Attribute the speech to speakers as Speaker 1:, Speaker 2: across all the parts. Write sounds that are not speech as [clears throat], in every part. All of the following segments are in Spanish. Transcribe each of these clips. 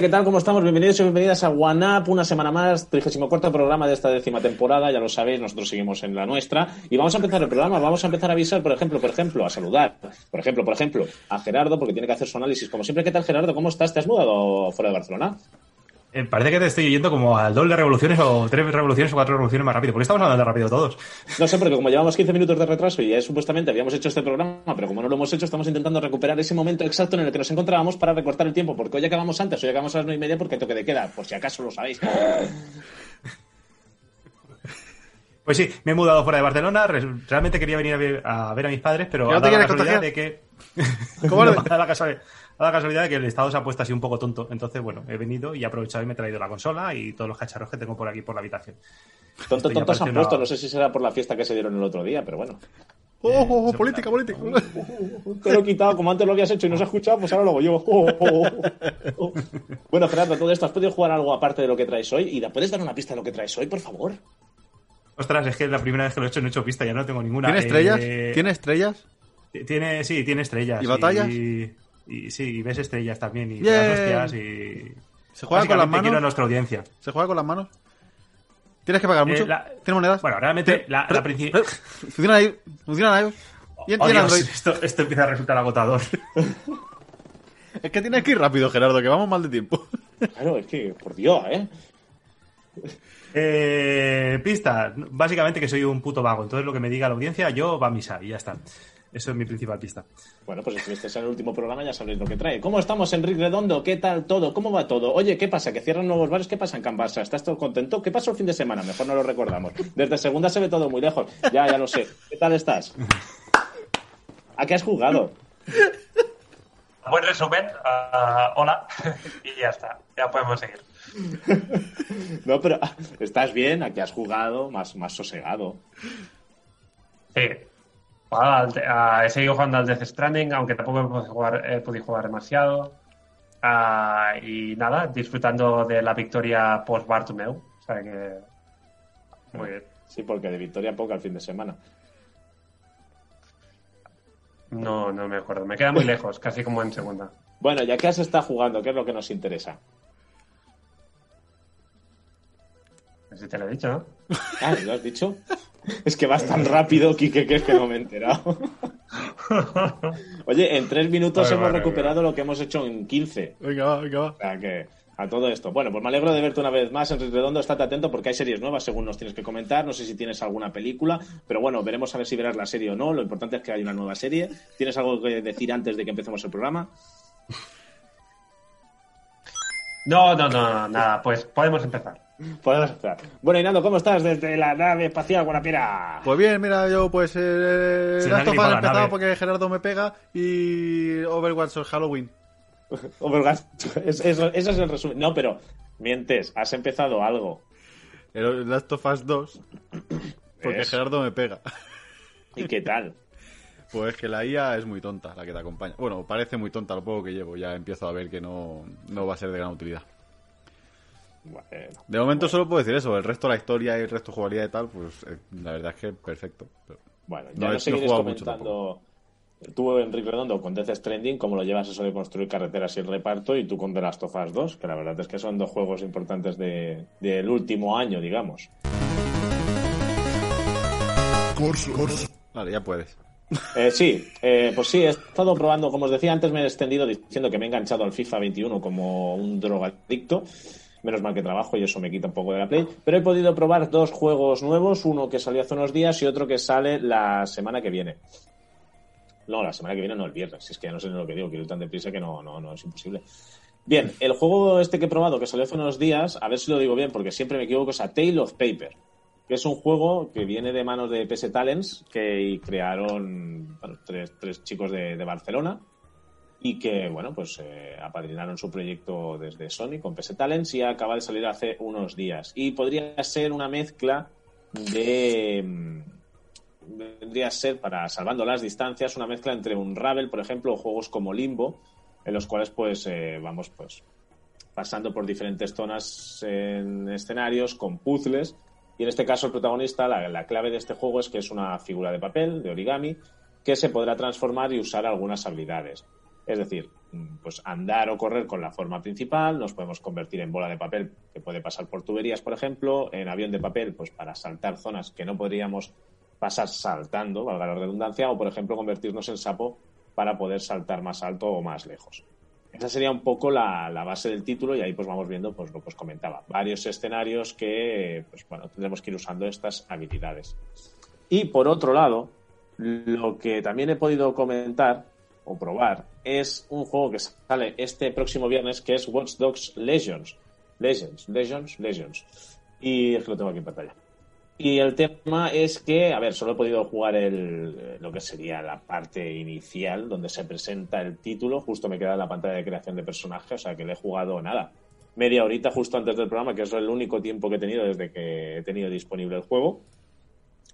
Speaker 1: ¿qué tal? ¿Cómo estamos? Bienvenidos y bienvenidas a OneUp, una semana más, 34 programa de esta décima temporada, ya lo sabéis, nosotros seguimos en la nuestra. Y vamos a empezar el programa, vamos a empezar a avisar, por ejemplo, por ejemplo, a saludar, por ejemplo, por ejemplo, a Gerardo, porque tiene que hacer su análisis. Como siempre, ¿qué tal, Gerardo? ¿Cómo estás? ¿Te has mudado fuera de Barcelona?
Speaker 2: Eh, parece que te estoy yendo como al doble de revoluciones o tres revoluciones o cuatro revoluciones más rápido. ¿Por qué estamos hablando rápido todos?
Speaker 1: No sé, porque como llevamos 15 minutos de retraso y ya supuestamente habíamos hecho este programa, pero como no lo hemos hecho, estamos intentando recuperar ese momento exacto en el que nos encontrábamos para recortar el tiempo, porque hoy acabamos antes, hoy acabamos a las 9 y media porque toque de queda, por si acaso lo sabéis. [laughs]
Speaker 2: Pues sí, me he mudado fuera de Barcelona. Realmente quería venir a ver a, ver a mis padres, pero
Speaker 3: no te la casualidad
Speaker 2: de que. ¿Cómo [laughs] no, la casualidad, la casualidad de que el estado se ha puesto así un poco tonto. Entonces, bueno, he venido y he aprovechado y me he traído la consola y todos los cacharros que tengo por aquí por la habitación.
Speaker 1: Tonto, tonto se han puesto. No sé si será por la fiesta que se dieron el otro día, pero bueno.
Speaker 3: Oh, oh, oh política, política. [laughs]
Speaker 1: Te lo he quitado, como antes lo habías hecho y no se ha escuchado, pues ahora lo hago yo. Oh, bueno, Gerardo, todo esto, ¿has podido jugar algo aparte de lo que traes hoy? ¿Y puedes dar una pista de lo que traes hoy, por favor?
Speaker 2: Ostras, es que es la primera vez que lo he hecho no he hecho pista, ya no tengo ninguna.
Speaker 3: ¿Tiene estrellas? Eh, ¿Tiene estrellas?
Speaker 2: Tiene, sí, tiene estrellas.
Speaker 3: ¿Y batallas?
Speaker 2: Y, sí, y ves estrellas también, y las hostias, y...
Speaker 3: ¿Se juega con las manos?
Speaker 2: quiero a nuestra audiencia.
Speaker 3: ¿Se juega con las manos? ¿Tienes que pagar mucho? Eh, ¿Tienes monedas?
Speaker 2: Bueno, realmente la, la principal...
Speaker 3: Funcionan ahí, funcionan ahí.
Speaker 2: Y oh. Esto, esto empieza a resultar agotador. [laughs]
Speaker 3: es que tienes que ir rápido, Gerardo, que vamos mal de tiempo. [laughs]
Speaker 1: claro, es que, por Dios, ¿eh?
Speaker 2: Eh, pista, básicamente que soy un puto vago. Entonces lo que me diga la audiencia, yo va a misa y ya está. Eso es mi principal pista.
Speaker 1: Bueno, pues si este es el último programa, ya sabréis lo que trae. ¿Cómo estamos, Enrique Redondo? ¿Qué tal todo? ¿Cómo va todo? Oye, ¿qué pasa? ¿Que cierran nuevos bares? ¿Qué pasa en Cambasa? ¿Estás todo contento? ¿Qué pasó el fin de semana? Mejor no lo recordamos. Desde segunda se ve todo muy lejos. Ya, ya lo sé. ¿Qué tal estás? ¿A qué has jugado?
Speaker 4: Buen resumen. Uh, hola. [laughs] y ya está. Ya podemos seguir.
Speaker 1: no, pero estás bien, aquí has jugado más, más sosegado.
Speaker 4: Sí. He seguido jugando al Death Stranding, aunque tampoco he podido jugar, jugar demasiado. Ah, y nada, disfrutando de la victoria post Bartomeu. O sea que. Muy bien.
Speaker 1: Sí, porque de victoria poca el fin de semana.
Speaker 4: No, no me acuerdo. Me queda muy lejos, casi como en segunda.
Speaker 1: Bueno, ya que has estado jugando, ¿qué es lo que nos interesa?
Speaker 4: Si te lo he dicho, ¿no?
Speaker 1: Ah, ¿lo has dicho? [laughs] Es que vas tan rápido, Kike, que es que no me he enterado. [laughs] Oye, en tres minutos hemos recuperado lo que hemos hecho en 15.
Speaker 3: Venga, va, venga, va.
Speaker 1: O sea que a todo esto. Bueno, pues me alegro de verte una vez más, Enrique Redondo. Estate atento porque hay series nuevas, según nos tienes que comentar. No sé si tienes alguna película, pero bueno, veremos a ver si verás la serie o no. Lo importante es que hay una nueva serie. ¿Tienes algo que decir antes de que empecemos el programa?
Speaker 4: No, no, no, nada. Pues podemos empezar.
Speaker 1: Podemos. Bueno, Inando, ¿cómo estás desde la nave espacial Guanapira?
Speaker 3: Pues bien, mira, yo pues eh, Last of Us empezado porque Gerardo me pega y Overwatch o Halloween. [laughs]
Speaker 1: Overwatch, eso, es el resumen. No, pero mientes, has empezado algo.
Speaker 3: El Last of Us 2 porque Gerardo me pega.
Speaker 1: ¿Y qué tal? [laughs]
Speaker 3: Pues que la IA es muy tonta, la que te acompaña. Bueno, parece muy tonta lo poco que llevo. Ya empiezo a ver que no, no va a ser de gran utilidad de momento solo puedo decir eso. El resto, la historia y el resto, jugabilidad y tal, pues eh, la verdad es que perfecto.
Speaker 1: bueno, ya no, no seguiré comentando. Tú, Enrique Redondo, con Death Stranding, como lo llevas eso de construir carreteras y el reparto, y tú con The Last of Us 2, que la verdad es que son dos juegos importantes del de, último año, digamos.
Speaker 3: Vale, ya puedes.
Speaker 1: Eh, sí, eh, pues sí, he estado probando, como os decía antes, me he extendido diciendo que me he enganchado al FIFA 21 como un drogadicto. Menos mal que trabajo y eso me quita un poco de la Play. Pero he podido probar dos juegos nuevos, uno que salió hace unos días y otro que sale la semana que viene. No, la semana que viene no, el viernes. Si es que ya no sé lo que digo, quiero ir tan deprisa que no, no, no es imposible. Bien, el juego este que he probado, que salió hace unos días, a ver si lo digo bien, porque siempre me equivoco, es A Tale of Paper, que es un juego que viene de manos de PS Talents, que crearon tres, tres, chicos de Barcelona, y que, bueno, pues eh, apadrinaron su proyecto desde Sony con PS Talents y acaba de salir hace unos días. Y podría ser una mezcla de... Mm, vendría a ser, para salvando las distancias, una mezcla entre un Ravel, por ejemplo, o juegos como Limbo, en los cuales pues eh, vamos pues pasando por diferentes zonas en escenarios con puzzles y en este caso el protagonista, la, la clave de este juego es que es una figura de papel, de origami, que se podrá transformar y usar algunas habilidades. Es decir, mm, pues andar o correr con la forma principal, nos podemos convertir en bola de papel que puede pasar por tuberías, por ejemplo, en avión de papel, pues para saltar zonas que no podríamos pasar saltando, valga la redundancia, o por ejemplo convertirnos en sapo para poder saltar más alto o más lejos. Esa sería un poco la, base del título y ahí pues vamos viendo pues lo que os comentaba, varios escenarios que pues tendremos que ir usando estas habilidades. Y por otro lado, lo que también he podido comentar o probar es un juego que sale este próximo viernes que es Watch Dogs Legends. Legends, Legends, Legends. Y es que lo tengo aquí en pantalla. Y el tema es que, a ver, solo he podido jugar el, lo que sería la parte inicial, donde se presenta el título. Justo me queda la pantalla de creación de personaje, o sea que le he jugado nada. Media horita justo antes del programa, que es el único tiempo que he tenido desde que he tenido disponible el juego.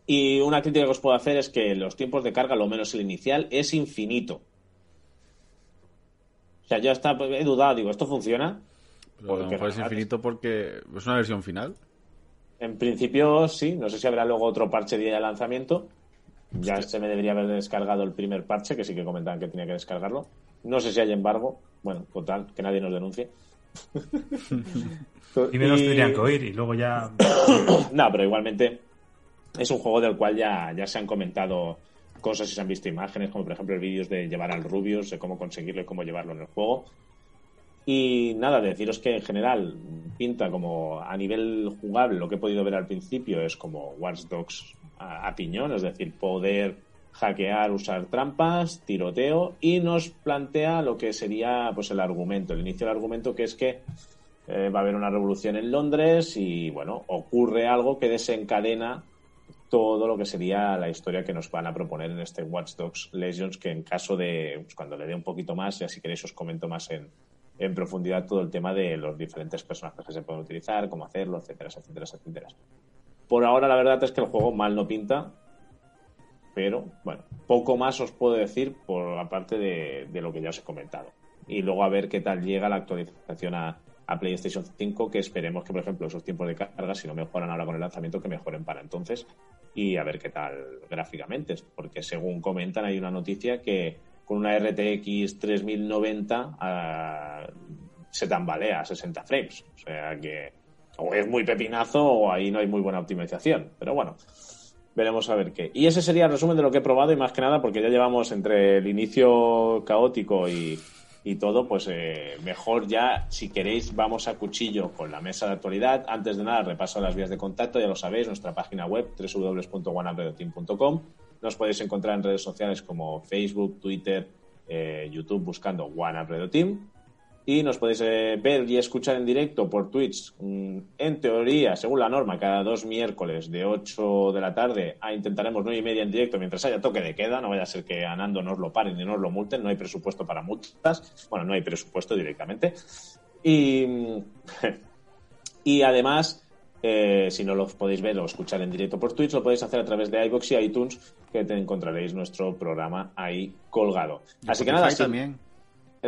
Speaker 1: Y una crítica que os puedo hacer es que los tiempos de carga, lo menos el inicial, es infinito. O sea, yo hasta he dudado, digo, ¿esto funciona?
Speaker 3: Pero a lo mejor es infinito porque es una versión final.
Speaker 1: En principio sí, no sé si habrá luego otro parche día de lanzamiento. Ya se me debería haber descargado el primer parche, que sí que comentaban que tenía que descargarlo. No sé si hay embargo. Bueno, total, que nadie nos denuncie. [laughs]
Speaker 2: y menos tendrían que oír y luego ya. [coughs]
Speaker 1: no, pero igualmente es un juego del cual ya, ya se han comentado cosas y se han visto imágenes, como por ejemplo vídeos de llevar al Rubius, de cómo conseguirlo y cómo llevarlo en el juego. Y nada, deciros que en general pinta como a nivel jugable, lo que he podido ver al principio es como Watch Dogs a, piñón, es decir, poder hackear, usar trampas, tiroteo y nos plantea lo que sería pues el argumento, el inicio del argumento que es que eh, va a haber una revolución en Londres y bueno, ocurre algo que desencadena todo lo que sería la historia que nos van a proponer en este Watch Dogs Legends que en caso de, pues, cuando le dé un poquito más, ya si queréis os comento más en, profundidad todo el tema de los diferentes personajes que se pueden utilizar, cómo hacerlo, etcétera, etcétera, etcétera. Por ahora la verdad es que el juego mal no pinta, pero bueno, poco más os puedo decir por aparte de, de lo que ya os he comentado. Y luego a ver qué tal llega la actualización a, a PlayStation 5, que esperemos que, por ejemplo, esos tiempos de carga, si no mejoran ahora con el lanzamiento, que mejoren para entonces y a ver qué tal gráficamente, porque según comentan hay una noticia que con una RTX 3090 uh, se tambalea a 60 frames. O sea que o es muy pepinazo o ahí no hay muy buena optimización. Pero bueno, veremos a ver qué. Y ese sería el resumen de lo que he probado y más que nada porque ya llevamos entre el inicio caótico y, y todo, pues eh, mejor ya, si queréis, vamos a cuchillo con la mesa de actualidad. Antes de nada, repaso las vías de contacto, ya lo sabéis, nuestra página web www.oneupgradeteam.com nos podéis encontrar en redes sociales como Facebook, Twitter, eh, YouTube buscando One Team. Y nos podéis eh, ver y escuchar en directo por Twitch, mm, en teoría, según la norma, cada dos miércoles de 8 de la tarde. a intentaremos 9 y media en directo mientras haya toque de queda. No vaya a ser que a Nando nos lo paren y nos lo multen. No hay presupuesto para multas. Bueno, no hay presupuesto directamente. Y, [laughs] y además, eh, si no lo podéis ver o escuchar en directo por Twitch, lo podéis hacer a través de iBox y iTunes, que te encontraréis nuestro programa ahí colgado. Así que nada,
Speaker 3: también.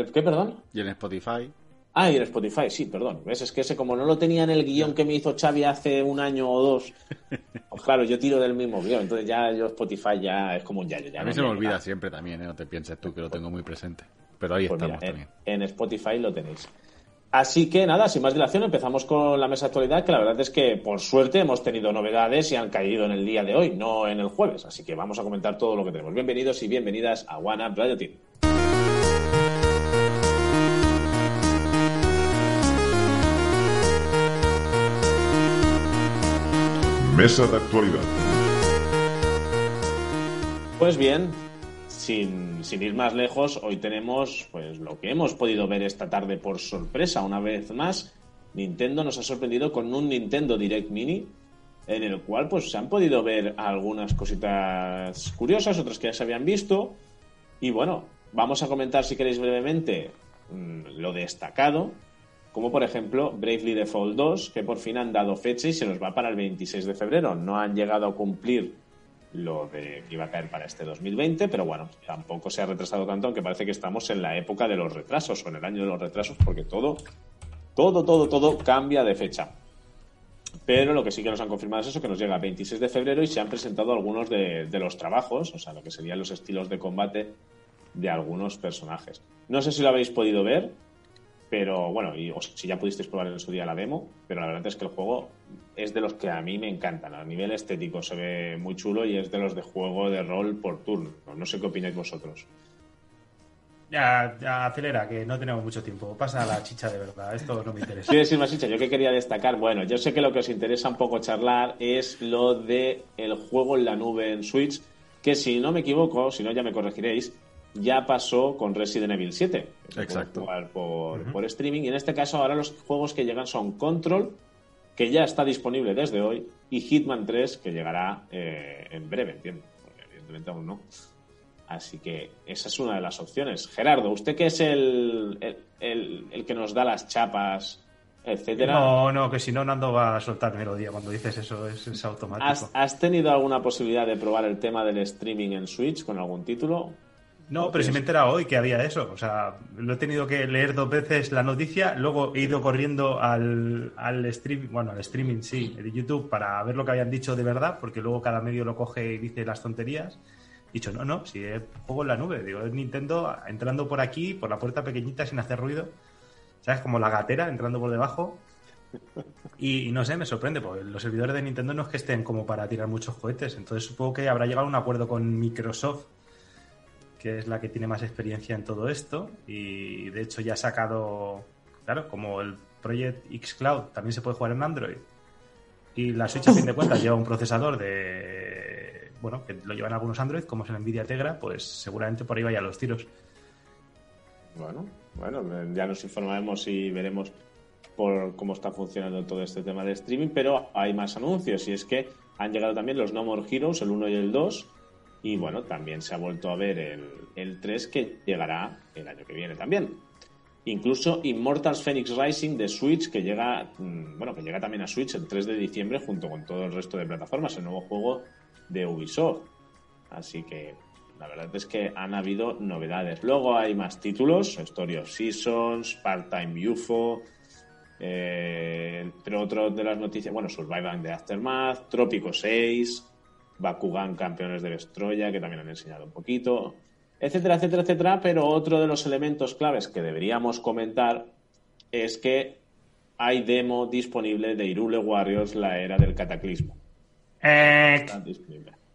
Speaker 1: ¿Qué, perdón?
Speaker 3: Y en Spotify.
Speaker 1: Ah, y en Spotify, sí, perdón. ¿Ves? Es que ese, como no lo tenía en el guion que me hizo Xavi hace un año o dos, [laughs] pues claro, yo tiro del mismo guion. Entonces ya yo Spotify ya es como un yayo. Ya
Speaker 3: a mí se me olvida siempre también, ¿eh? no te pienses tú que lo tengo muy presente. Pero ahí pues estamos también.
Speaker 1: En Spotify lo tenéis. Así que nada, sin más dilación, empezamos con la mesa de actualidad, que la verdad es que por suerte hemos tenido novedades y han caído en el día de hoy, no en el jueves. Así que vamos a comentar todo lo que tenemos. Bienvenidos y bienvenidas a One Up Radio Team.
Speaker 5: Mesa de actualidad.
Speaker 1: Pues bien, sin, ir más lejos, hoy tenemos pues lo que hemos podido ver esta tarde por sorpresa. Una vez más, Nintendo nos ha sorprendido con un Nintendo Direct Mini, en el cual pues se han podido ver algunas cositas curiosas, otras que ya se habían visto. Y bueno, vamos a comentar si queréis brevemente mm, lo destacado, como por ejemplo Bravely Default 2, que por fin han dado fecha y se nos va para el 26 de febrero. No han llegado a cumplir lo de que iba a caer para este 2020, pero bueno, tampoco se ha retrasado tanto, aunque parece que estamos en la época de los retrasos o en el año de los retrasos, porque todo, todo, todo, todo cambia de fecha. Pero lo que sí que nos han confirmado es eso, que nos llega el 26 de febrero y se han presentado algunos de, los trabajos, o sea, lo que serían los estilos de combate de algunos personajes. No sé si lo habéis podido ver, pero bueno, y, o si ya pudisteis probar en su día la demo, pero la verdad es que el juego es de los que a mí me encantan. A nivel estético se ve muy chulo y es de los de juego de rol por turno. No sé qué opináis vosotros.
Speaker 2: Ya, ya, acelera, que no tenemos mucho tiempo. Pasa la chicha de verdad, esto no me interesa.
Speaker 1: ¿Quieres decir más chicha? Yo que quería destacar, bueno, yo sé que lo que os interesa un poco charlar es lo de el juego en la nube en Switch, que si no me equivoco, si no ya me corregiréis, ya pasó con Resident Evil 7.
Speaker 3: Exacto.
Speaker 1: Jugar por, por streaming. Y en este caso ahora los juegos que llegan son Control, que ya está disponible desde hoy, y Hitman 3, que llegará eh, en breve, entiendo. Porque evidentemente aún no. Así que esa es una de las opciones. Gerardo, usted que es el, el, el, el que nos da las chapas, etcétera.
Speaker 2: No, no, que si no, Nando va a soltar melodía cuando dices eso, es, es automático.
Speaker 1: ¿Has, ¿Has, tenido alguna posibilidad de probar el tema del streaming en Switch con algún título?
Speaker 2: No, pero si me he enterado hoy que había eso. O sea, lo he tenido que leer dos veces la noticia, luego he ido corriendo al, al streaming, bueno, al streaming sí, de YouTube para ver lo que habían dicho de verdad, porque luego cada medio lo coge y dice las tonterías dicho, no, no, si es juego en la nube, digo, es Nintendo entrando por aquí, por la puerta pequeñita sin hacer ruido, ¿sabes? Como la gatera entrando por debajo. Y, y, no sé, me sorprende, porque los servidores de Nintendo no es que estén como para tirar muchos cohetes, entonces supongo que habrá llegado a un acuerdo con Microsoft, que es la que tiene más experiencia en todo esto, y de hecho ya ha sacado, claro, como el Project X Cloud también se puede jugar en Android, y la Switch a fin de cuentas lleva un procesador de bueno, que lo llevan algunos Android, como es el Nvidia Tegra, pues seguramente por ahí vayan los tiros.
Speaker 1: Bueno, bueno, ya nos informaremos y veremos por cómo está funcionando todo este tema de streaming, pero hay más anuncios y es que han llegado también los No More Heroes, el 1 y el 2, y bueno, también se ha vuelto a ver el, el 3 que llegará el año que viene también. Incluso Immortals Phoenix Rising de Switch, que llega, bueno, que llega también a Switch el 3 de diciembre junto con todo el resto de plataformas, el nuevo juego de Ubisoft. Así que la verdad es que han habido novedades. Luego hay más títulos, Story of Seasons, Part-Time UFO, eh, entre otros de las noticias, bueno, Survivor de Aftermath, Trópico 6, Bakugan Campeones de Destroya, que también han enseñado un poquito, etcétera, etcétera, etcétera. Pero otro de los elementos claves que deberíamos comentar es que hay demo disponible de Irule Warriors, la era del cataclismo.
Speaker 2: Eh,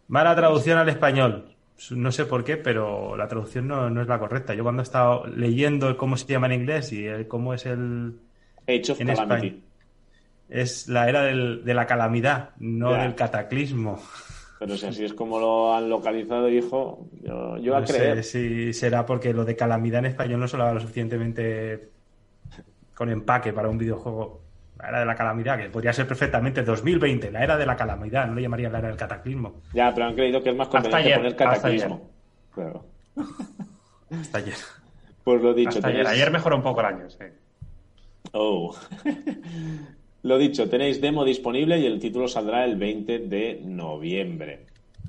Speaker 2: mala traducción al español. No sé por qué, pero la traducción no, no, es la correcta. Yo cuando he estado leyendo cómo se llama en inglés y el, cómo es el...
Speaker 1: Age of
Speaker 2: en
Speaker 1: Calamity.
Speaker 2: España, es la era del, de la calamidad, no del cataclismo.
Speaker 1: Pero si así es como lo han localizado, hijo, yo, yo a
Speaker 2: No
Speaker 1: creer.
Speaker 2: sé si será porque lo de calamidad en español no sonaba lo suficientemente con empaque para un videojuego. La era de la calamidad, que podría ser perfectamente 2020, la era de la calamidad, no le llamaría la era del cataclismo.
Speaker 1: Ya, pero han creído que es más
Speaker 4: Hasta
Speaker 1: conveniente
Speaker 4: ayer,
Speaker 1: poner
Speaker 4: hasta
Speaker 1: cataclismo. Claro.
Speaker 2: Hasta ayer.
Speaker 1: Pues lo dicho,
Speaker 4: Hasta ayer.
Speaker 1: tenéis-
Speaker 4: Ayer mejoró un poco el año, sí.
Speaker 1: Oh. Lo dicho, tenéis demo disponible y el título saldrá el 20 de noviembre.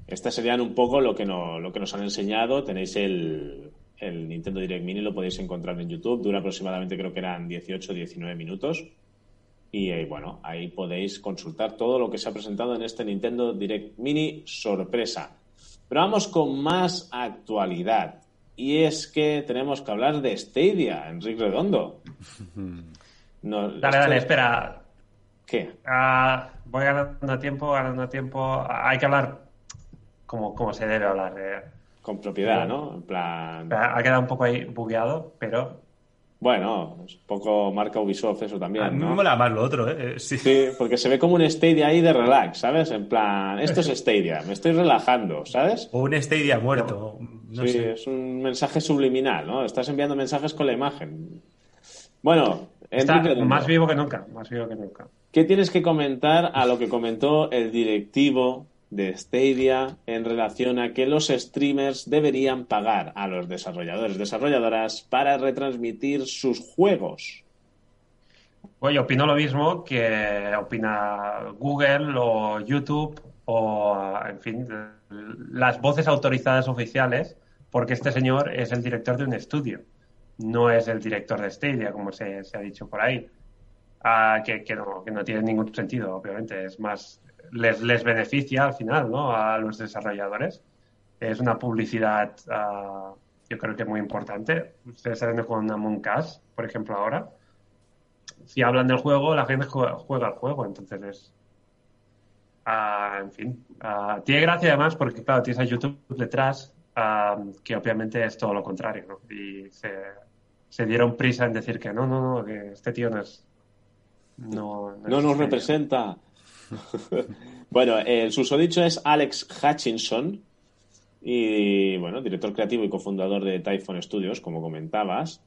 Speaker 1: Estas serían un poco lo que, no, lo que nos han enseñado. Tenéis el, el Nintendo Direct Mini, lo podéis encontrar en YouTube. Dura aproximadamente, creo que eran 18-19 minutos. Y eh, bueno, ahí podéis consultar todo lo que se ha presentado en este Nintendo Direct Mini sorpresa. Pero vamos con más actualidad. Y es que tenemos que hablar de Stadia, Enrique Redondo. [laughs] No,
Speaker 4: Dale,
Speaker 1: esto-
Speaker 4: dale, espera. Ah, voy ganando tiempo, ganando tiempo. Hay que hablar como, como se debe hablar. eh.
Speaker 1: Con propiedad, ¿no? En plan.
Speaker 4: Ha quedado un poco ahí bugueado, pero
Speaker 1: Bueno, es un poco marca Ubisoft eso
Speaker 2: A
Speaker 1: también,
Speaker 2: mí me
Speaker 1: ¿no?
Speaker 2: mola más lo otro, ¿eh? Sí.
Speaker 1: Sí, porque se ve como un Stadia ahí de relax, ¿sabes? En plan, esto es [laughs] Stadia, me estoy relajando, ¿sabes?
Speaker 2: O un Stadia muerto. No
Speaker 1: sí,
Speaker 2: sé.
Speaker 1: es un mensaje subliminal, ¿no? Estás enviando mensajes con la imagen. Bueno,
Speaker 4: está
Speaker 1: Enrique
Speaker 4: más vivo que nunca, más vivo que nunca.
Speaker 1: ¿Qué tienes que comentar a lo que comentó el directivo de Stadia en relación a que los streamers deberían pagar a los desarrolladores, desarrolladoras para retransmitir sus juegos?
Speaker 4: Oye, opino lo mismo que opina Google o YouTube o, en fin, las voces autorizadas oficiales, porque este señor es el director de un estudio, no es el director de Stadia, como se, se ha dicho por ahí. Que, que no, que no tiene ningún sentido, obviamente. Es más, les, les beneficia al final, ¿no? A los desarrolladores. Es una publicidad, ah, yo creo que muy importante. Ustedes están con Among Us, por ejemplo, ahora. Si hablan del juego, la gente juega, juega al juego, entonces es... ah, en fin, ah, tiene gracia además porque, claro, tienes a YouTube detrás, que obviamente es todo lo contrario, ¿no? Y se, se dieron prisa en decir que no, no, no, que este tío no es... No,
Speaker 1: No nos representa. [laughs] bueno, el susodicho es Alex Hutchinson. Y bueno, director creativo y cofundador de Typhon Studios, como comentabas,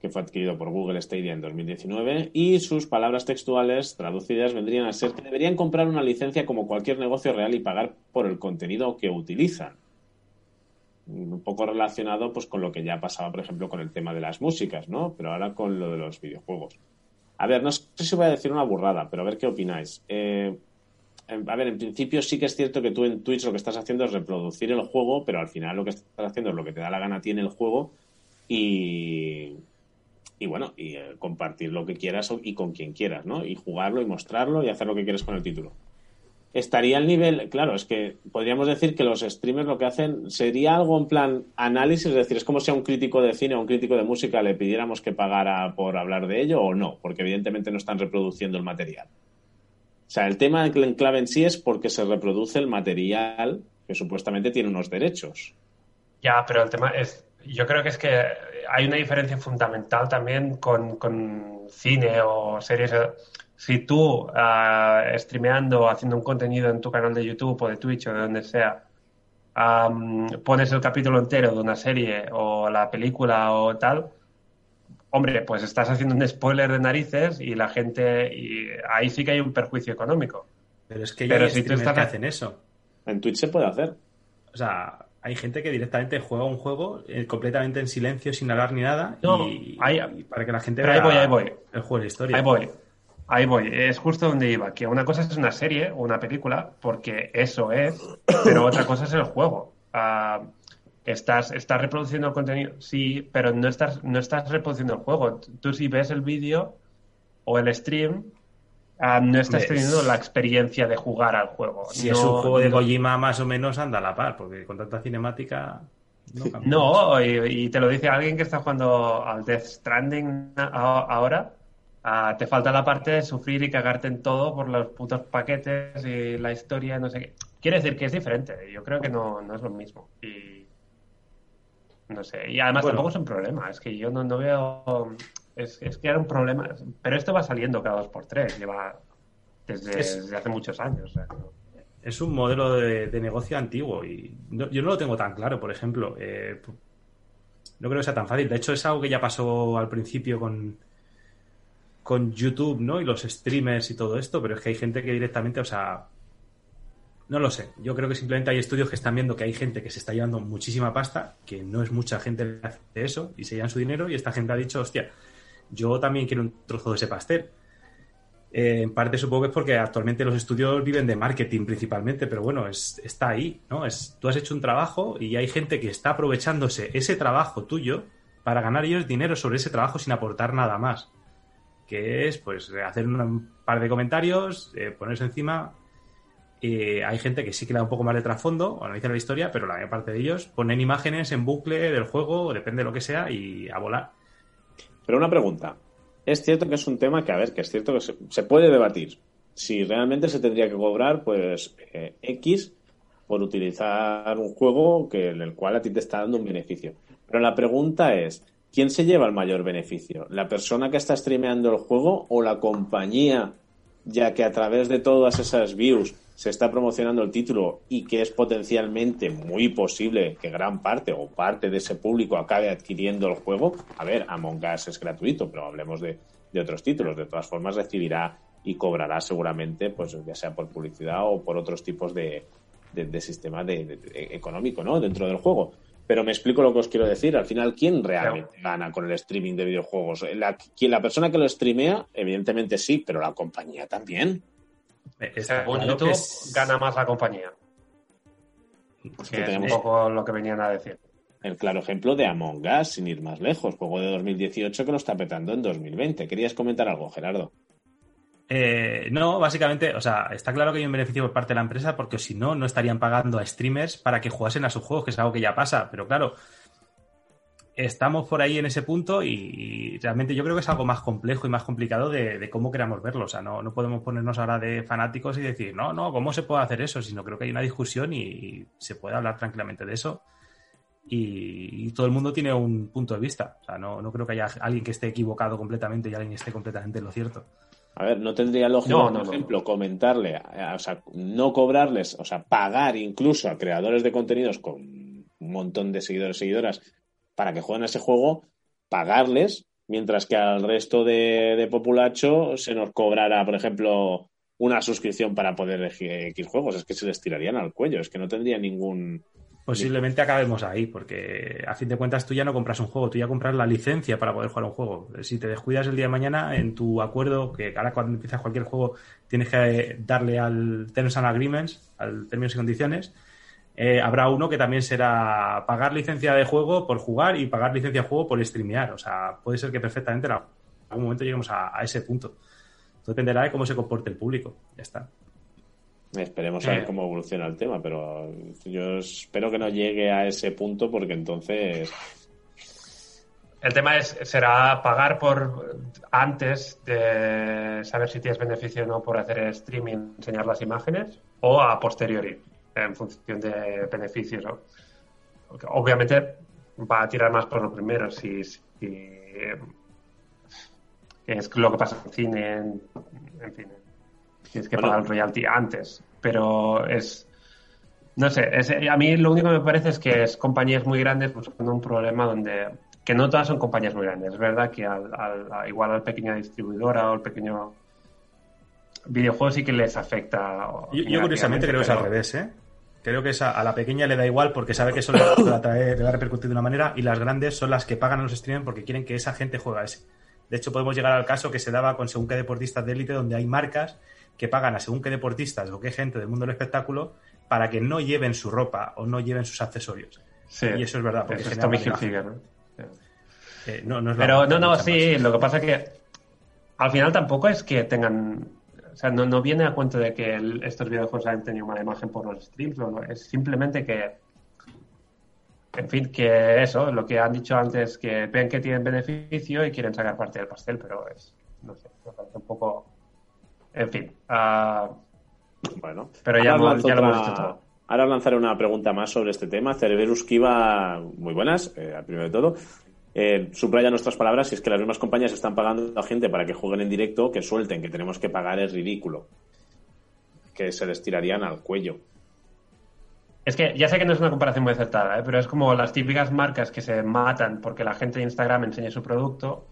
Speaker 1: que fue adquirido por Google Stadia en 2019. Y sus palabras textuales traducidas vendrían a ser que deberían comprar una licencia como cualquier negocio real y pagar por el contenido que utilizan. Un poco relacionado pues con lo que ya pasaba, por ejemplo, con el tema de las músicas, ¿no? Pero ahora con lo de los videojuegos. A ver, no sé si voy a decir una burrada, pero a ver qué opináis. Eh, a ver, en principio sí que es cierto que tú en Twitch lo que estás haciendo es reproducir el juego, pero al final lo que estás haciendo es lo que te da la gana a ti en el juego y, y bueno, y eh, compartir lo que quieras y con quien quieras, ¿no? Y jugarlo y mostrarlo y hacer lo que quieres con el título. Estaría al nivel, claro, es que podríamos decir que los streamers lo que hacen sería algo en plan análisis, es decir, es como si a un crítico de cine o un crítico de música le pidiéramos que pagara por hablar de ello o no, porque evidentemente no están reproduciendo el material. O sea, el tema en clave en sí es porque se reproduce el material que supuestamente tiene unos derechos.
Speaker 4: Ya, pero el tema es, yo creo que es que hay una diferencia fundamental también con, con cine o series. Si tú, ah, streameando, haciendo un contenido en tu canal de YouTube o de Twitch o de donde sea, pones el capítulo entero de una serie o la película o tal, hombre, pues estás haciendo un spoiler de narices y la gente, y ahí sí que hay un perjuicio económico.
Speaker 2: Pero es que ya
Speaker 4: Pero
Speaker 2: hay
Speaker 4: si tú
Speaker 2: streamers
Speaker 4: estás-
Speaker 2: que hacen eso.
Speaker 1: En Twitch se puede hacer.
Speaker 2: O sea, hay gente que directamente juega un juego eh, completamente en silencio, sin hablar ni nada,
Speaker 4: No,
Speaker 2: y,
Speaker 4: ahí-
Speaker 2: y para que la gente
Speaker 4: pero ahí
Speaker 2: vea
Speaker 4: voy, ahí voy.
Speaker 2: el juego de historia.
Speaker 4: Ahí voy. Ahí voy. Es justo donde iba. Que una cosa es una serie o una película, porque eso es, pero otra cosa es el juego. Ah, estás, estás reproduciendo el contenido, sí, pero no estás, no estás reproduciendo el juego. Tú si ves el vídeo o el stream, ah, no estás teniendo la experiencia de jugar al juego.
Speaker 2: Si
Speaker 4: No-
Speaker 2: es un juego de Kojima, más o menos anda a la par, porque con tanta cinemática. No.
Speaker 4: No, y, y te lo dice alguien que está jugando al Death Stranding a- ahora. Ah, te falta la parte de sufrir y cagarte en todo por los putos paquetes y la historia, no sé qué. Quiere decir que es diferente. Yo creo que no, no es lo mismo. Y no sé. Y además
Speaker 2: Bueno.
Speaker 4: tampoco es un problema. Es que yo no, no veo. Es, es que era un problema. Pero esto va saliendo cada dos por tres. Lleva desde,
Speaker 2: Es-
Speaker 4: desde hace muchos años. o sea, no-
Speaker 2: Es un modelo de, de negocio antiguo y no- yo no lo tengo tan claro, por ejemplo. eh, no creo que sea tan fácil. De hecho, es algo que ya pasó al principio con, con YouTube, ¿no? Y los streamers y todo esto, pero es que hay gente que directamente, o sea, no lo sé. Yo creo que simplemente hay estudios que están viendo que hay gente que se está llevando muchísima pasta, que no es mucha gente que hace eso y se llevan su dinero y esta gente ha dicho, hostia, yo también quiero un trozo de ese pastel. Eh, en parte supongo que es porque actualmente los estudios viven de marketing principalmente, pero bueno, es, está ahí, ¿no? Es, tú has hecho un trabajo y hay gente que está aprovechándose ese trabajo tuyo para ganar ellos dinero sobre ese trabajo sin aportar nada más. Que es, pues, hacer un, par de comentarios, eh, ponerse encima. Eh, hay gente que sí que da un poco más de trasfondo, analiza la historia, pero la mayor parte de ellos ponen imágenes en bucle del juego, depende de lo que sea, y a volar.
Speaker 1: Pero una pregunta. Es cierto que es un tema que, a ver, que es cierto que se, se puede debatir. Si realmente se tendría que cobrar, pues, eh, X por utilizar un juego que, en el cual a ti te está dando un beneficio. Pero la pregunta es, ¿quién se lleva el mayor beneficio? ¿La persona que está streameando el juego o la compañía, ya que a través de todas esas views se está promocionando el título y que es potencialmente muy posible que gran parte o parte de ese público acabe adquiriendo el juego? A ver, Among Us es gratuito, pero hablemos de, otros títulos. De todas formas, recibirá y cobrará seguramente, pues ya sea por publicidad o por otros tipos de, de, sistema de- económico, ¿no? Dentro del juego. Pero me explico lo que os quiero decir. Al final, ¿quién realmente gana con el streaming de videojuegos? La, la persona que lo streamea, evidentemente sí, pero la compañía también.
Speaker 2: Eh, está claro
Speaker 4: YouTube,
Speaker 2: es-
Speaker 4: gana más la compañía.
Speaker 1: Pues
Speaker 4: Que
Speaker 1: que
Speaker 4: es un
Speaker 1: tenemos
Speaker 4: poco lo que venían a decir.
Speaker 1: el claro ejemplo de Among Us, sin ir más lejos, juego de 2018 que lo está petando en 2020. ¿Querías comentar algo, Gerardo?
Speaker 2: Eh, no, básicamente, o sea, está claro que hay un beneficio por parte de la empresa porque si no, no estarían pagando a streamers para que jugasen a sus juegos, que es algo que ya pasa. Pero claro, estamos por ahí en ese punto y, realmente yo creo que es algo más complejo y más complicado de, cómo queramos verlo. O sea, no, no, podemos ponernos ahora de fanáticos y decir, no, no, ¿cómo se puede hacer eso? Sino creo que hay una discusión y, se puede hablar tranquilamente de eso. Y, todo el mundo tiene un punto de vista. O sea, no, no creo que haya alguien que esté equivocado completamente y alguien esté completamente en lo cierto.
Speaker 1: A ver, no tendría lógica, por ejemplo, comentarle, o sea, no cobrarles, o sea, pagar incluso a creadores de contenidos con un montón de seguidores y seguidoras para que jueguen ese juego, pagarles, mientras que al resto de, populacho se nos cobrara, por ejemplo, una suscripción para poder elegir X juegos. Es que se les tirarían al cuello, es que no tendría ningún...
Speaker 2: Posiblemente acabemos ahí, porque a fin de cuentas tú ya no compras un juego, tú ya compras la licencia para poder jugar un juego. Si te descuidas el día de mañana, en tu acuerdo, que ahora cuando empiezas cualquier juego tienes que darle al Terms and Agreements, al términos y condiciones, eh, habrá uno que también será pagar licencia de juego por jugar y pagar licencia de juego por streamear. O sea, puede ser que perfectamente en algún momento lleguemos a, ese punto. Todo dependerá de cómo se comporte el público. Ya está.
Speaker 1: Esperemos a ver eh. cómo evoluciona el tema, pero yo espero que no llegue a ese punto porque entonces.
Speaker 4: El tema es, será pagar por antes de saber si tienes beneficio o no por hacer streaming, enseñar las imágenes, o a posteriori en función de beneficios. obviamente va a tirar más por lo primero, si, es lo que pasa en cine, en, fin, tienes que pagar el royalty antes, pero es, no sé, a mí lo único que me parece es que es compañías muy grandes buscando un problema donde, que no todas son compañías muy grandes, es verdad que al, igual al pequeña distribuidora o al pequeño videojuego sí que les afecta.
Speaker 2: Yo, curiosamente creo que es al revés, ¿eh? Creo que a la pequeña le da igual porque sabe que eso le va, a le va a repercutir de una manera y las grandes son las que pagan a los streamers porque quieren que esa gente juegue a ese. De hecho, podemos llegar al caso que se daba con según qué deportistas de élite donde hay marcas que pagan a según qué deportistas o qué gente del mundo del espectáculo para que no lleven su ropa o no lleven sus accesorios.
Speaker 4: Sí,
Speaker 2: y eso es verdad.
Speaker 4: Porque es Tommy Hilfiger, ¿no?
Speaker 2: Eh, no, no es
Speaker 4: Pero no, no, sí, lo que pasa es que al final tampoco es que tengan o sea, no, viene a cuento de que estos videojuegos hayan tenido mala imagen por los streams, no, es simplemente que, en fin, que eso, lo que han dicho antes, que ven que tienen beneficio y quieren sacar parte del pastel, pero es, no sé, me parece un poco, en fin. Uh,
Speaker 1: bueno,
Speaker 4: pero ya, lo hemos dicho todo.
Speaker 1: Ahora lanzaré una pregunta más sobre este tema. Cerberus Kiva, muy buenas, eh, primero de todo eh, subraya nuestras palabras, y es que las mismas compañías están pagando a gente para que jueguen en directo, que suelten, que tenemos que pagar es ridículo. Que se les tirarían al cuello.
Speaker 4: Es que ya sé que no es una comparación muy acertada, ¿eh? pero es como las típicas marcas que se matan porque la gente de Instagram enseña su producto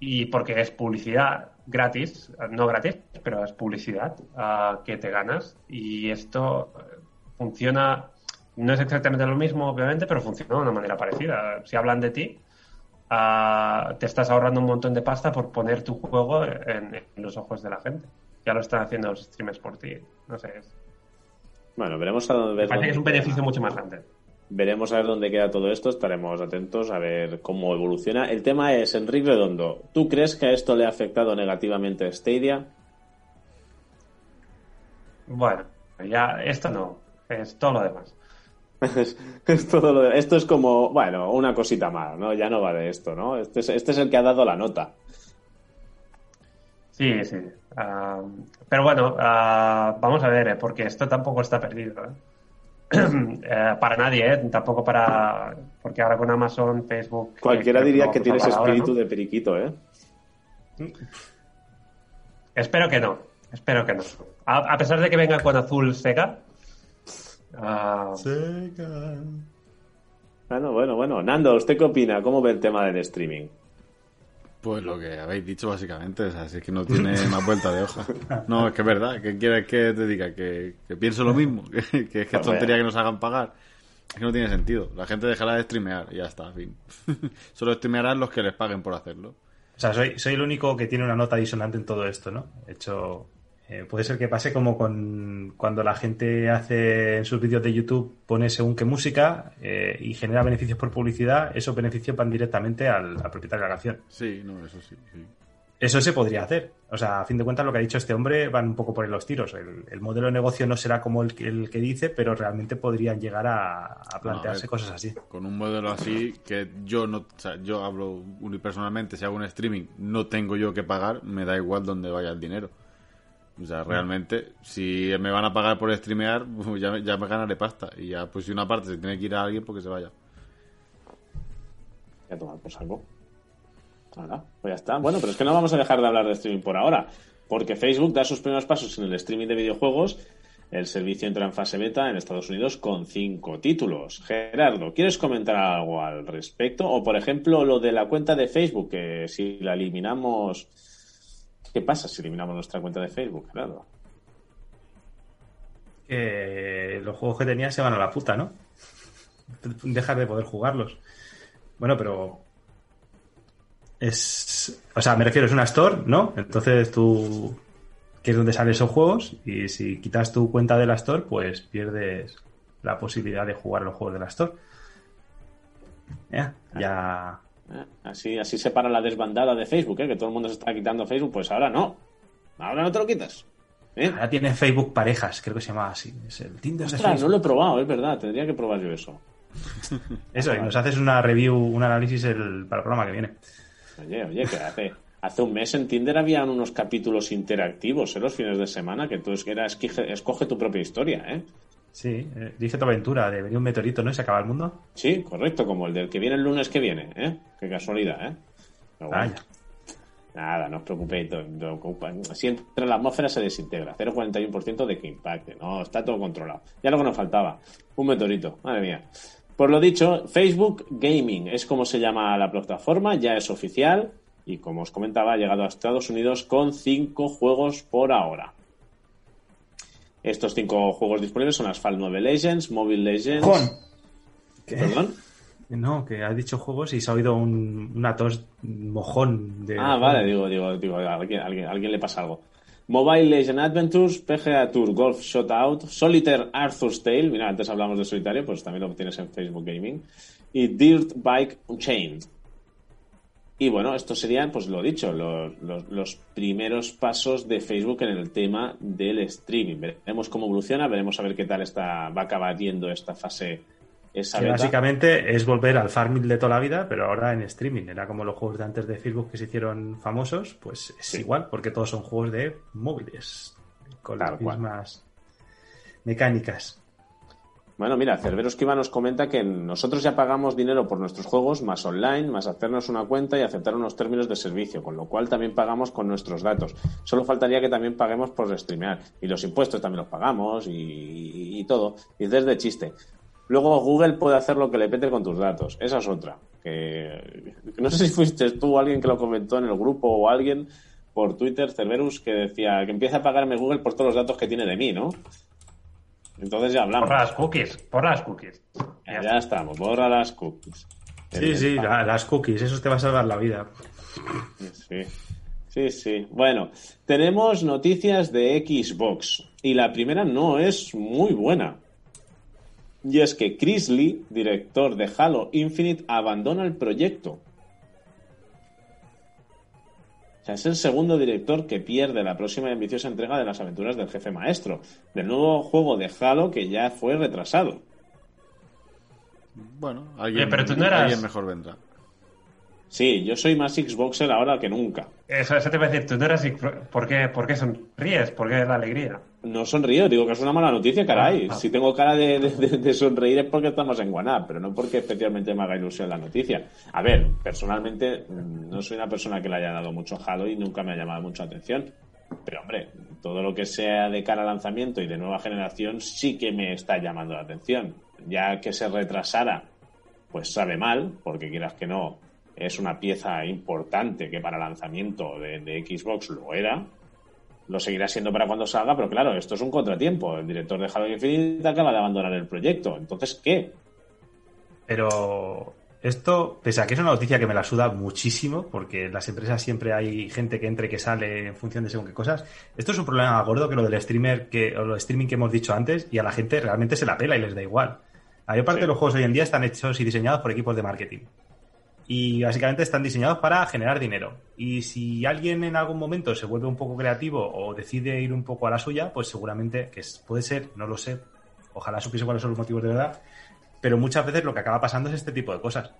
Speaker 4: y porque es publicidad gratis, no gratis, pero es publicidad uh, que te ganas. Y esto funciona no es exactamente lo mismo, obviamente, pero funciona de una manera parecida. Si hablan de ti, ah, te estás ahorrando un montón de pasta por poner tu juego en, los ojos de la gente. Ya lo están haciendo los streamers por ti. No sé.
Speaker 1: Bueno, veremos a
Speaker 4: parece que es un beneficio mucho más grande.
Speaker 1: Veremos a ver dónde queda todo esto, estaremos atentos a ver cómo evoluciona. El tema es, Enrique Redondo, ¿tú crees que a esto le ha afectado negativamente a Stadia?
Speaker 4: Bueno, ya esto no, es todo lo demás. [laughs]
Speaker 1: esto es como, bueno, una cosita más, ¿no? Ya no vale esto, ¿no? Este es, este es el que ha dado la nota.
Speaker 4: Sí, sí. Ah, pero bueno, ah, vamos a ver, ¿eh? porque esto tampoco está perdido. ¿eh? [clears throat] Eh, para nadie, ¿eh? tampoco para. Porque ahora con Amazon, Facebook.
Speaker 1: Cualquiera diría que tienes espíritu de periquito, ¿eh?
Speaker 4: Espero que no. Espero que no. A, a pesar de que venga con azul Sega, Ah.
Speaker 1: Bueno, bueno, bueno. Nando, ¿usted qué opina? ¿Cómo ve el tema del streaming?
Speaker 3: Pues lo que habéis dicho básicamente, o sea, es que no [laughs] tiene más vuelta de hoja. No, es que es verdad, que quieres que te diga que, pienso lo mismo, [laughs] que, que es que tontería que nos hagan pagar. Es que no tiene sentido. La gente dejará de streamear y ya está, fin. [laughs] Solo streamearán los que les paguen por hacerlo.
Speaker 2: O sea, soy, soy el único que tiene una nota disonante en todo esto, ¿no? He hecho eh, puede ser que pase como con cuando la gente hace en sus vídeos de YouTube, pone según qué música eh, y genera beneficios por publicidad, esos beneficios van directamente al, propietario de la canción.
Speaker 3: Sí, no, eso sí.
Speaker 2: eso se podría hacer. O sea, a fin de cuentas, lo que ha dicho este hombre van un poco por los tiros. El, modelo de negocio no será como el, el, que dice, pero realmente podrían llegar a, plantearse cosas así.
Speaker 3: Con un modelo así, que yo no, o sea, yo hablo unipersonalmente, si hago un streaming, no tengo yo que pagar, me da igual dónde vaya el dinero. O sea, realmente, si me van a pagar por streamear, [laughs] pues ya, ya me ganaré pasta. Y ya, pues si una parte se tiene que ir a alguien, porque pues se vaya.
Speaker 1: Ya tomar por salvo pues ya está. Bueno, pero es que no vamos a dejar de hablar de streaming por ahora, porque Facebook da sus primeros pasos en el streaming de videojuegos. El servicio entra en fase beta en Estados Unidos con cinco títulos. Gerardo, ¿quieres comentar algo al respecto? O, por ejemplo, lo de la cuenta de Facebook, que si la eliminamos... ¿Qué pasa si eliminamos nuestra cuenta de Facebook, Gerardo?
Speaker 2: Que los juegos que tenía se van a la puta, ¿no? Dejar de poder jugarlos. Bueno, pero es. O sea, me refiero, es una store, ¿no? Entonces tú. que es donde salen esos juegos. Y si quitas tu cuenta de la store, pues pierdes la posibilidad de jugar los juegos de la store. Ya. ya...
Speaker 1: Eh, así, así se para la desbandada de Facebook, ¿eh? que todo el mundo se está quitando Facebook, pues ahora no. Ahora no te lo quitas.
Speaker 2: ¿eh? Ahora tiene Facebook parejas, creo que se llama así. Es el Tinder
Speaker 1: de no lo he probado, es verdad. Tendría que probar yo eso. [laughs]
Speaker 2: eso, y nos haces una review, un análisis el, para el programa que viene.
Speaker 1: Oye, oye, que hace, hace un mes en Tinder habían unos capítulos interactivos en ¿eh? los fines de semana que tú era escoge, tu propia historia, ¿eh?
Speaker 2: Sí, eh, dice tu aventura de venir un meteorito, ¿no? Y se acaba el mundo.
Speaker 1: Sí, correcto, como el del que viene el lunes que viene, ¿eh? Qué casualidad, ¿eh? Nada, no os preocupéis. Si entra en la atmósfera se desintegra. 0,41% de que impacte. No, está todo controlado. Ya lo que nos faltaba. Un meteorito. Madre mía. Por lo dicho, Facebook Gaming es como se llama la plataforma, ya es oficial y como os comentaba ha llegado a Estados Unidos con cinco juegos por ahora. Estos cinco juegos disponibles son Asphalt 9 Legends, Mobile Legends...
Speaker 2: ¿Perdón? No, que has dicho juegos y se ha oído un, una tos mojón de...
Speaker 1: Ah, vale, digo, digo, digo, a alguien, alguien le pasa algo. Mobile Legend Adventures, PGA Tour Golf Shotout, Solitaire Arthur's Tale, mira, antes hablamos de solitario, pues también lo tienes en Facebook Gaming, y Dirt Bike Unchained. Y bueno, estos serían, pues lo dicho, los, los, primeros pasos de Facebook en el tema del streaming. Veremos cómo evoluciona, veremos a ver qué tal está, va a acabar yendo esta fase
Speaker 2: básicamente es volver al farming de toda la vida, pero ahora en streaming. Era como los juegos de antes de Facebook que se hicieron famosos, pues es igual, porque todos son juegos de móviles, con las mismas mecánicas.
Speaker 1: Bueno, mira, Cerberos Kiva nos comenta que nosotros ya pagamos dinero por nuestros juegos, más online, más hacernos una cuenta y aceptar unos términos de servicio, con lo cual también pagamos con nuestros datos. Solo faltaría que también paguemos por streamear. Y los impuestos también los pagamos y, y todo. Y desde chiste. Luego Google puede hacer lo que le pete con tus datos. Esa es otra. Que, no sé si fuiste tú o alguien que lo comentó en el grupo o alguien por Twitter, Cerberus, que decía que empieza a pagarme Google por todos los datos que tiene de mí, ¿no? Entonces ya hablamos.
Speaker 4: Borra las cookies, borra las cookies.
Speaker 1: Ya, estamos, borra las cookies.
Speaker 2: Sí, sí, las cookies, eso te va a salvar la vida.
Speaker 1: Sí. Sí, sí. Bueno, tenemos noticias de Xbox y la primera no es muy buena. Y es que Chris Lee, director de Halo Infinite, abandona el proyecto. Es el segundo director que pierde la próxima y ambiciosa entrega de las aventuras del jefe maestro, del nuevo juego de Halo que ya fue retrasado.
Speaker 3: Bueno, alguien, pero tú no eras... alguien mejor vendrá.
Speaker 1: Sí, yo soy más Xboxer ahora que nunca.
Speaker 4: Eso, eso te voy a decir, tú no eras. ¿Por qué, ¿Por qué sonríes? ¿Por qué la alegría?
Speaker 1: No sonrío, digo que es una mala noticia, caray. Ah, ah. Si tengo cara de, sonreír es porque estamos en Guaná, pero no porque especialmente me haga ilusión la noticia. A ver, personalmente mm, no soy una persona que le haya dado mucho Halo y nunca me ha llamado mucha atención. Pero hombre, todo lo que sea de cara al lanzamiento y de nueva generación sí que me está llamando la atención. Ya que se retrasara, pues sabe mal, porque quieras que no, es una pieza importante que para lanzamiento de, Xbox lo era. Lo seguirá siendo para cuando salga, pero claro, esto es un contratiempo. El director de Halo Infinite acaba de abandonar el proyecto. Entonces, ¿qué?
Speaker 2: Pero esto, pese a que es una noticia que me la suda muchísimo, porque en las empresas siempre hay gente que entra y que sale en función de según qué cosas. Esto es un problema gordo que lo del streamer que, o lo streaming que hemos dicho antes, y a la gente realmente se la pela y les da igual. La mayor parte de los juegos hoy en día están hechos y diseñados por equipos de marketing. Y básicamente están diseñados para generar dinero. Y si alguien en algún momento se vuelve un poco creativo o decide ir un poco a la suya, pues seguramente, que puede ser, no lo sé, ojalá supiese cuáles son los motivos de verdad, pero muchas veces lo que acaba pasando es este tipo de cosas.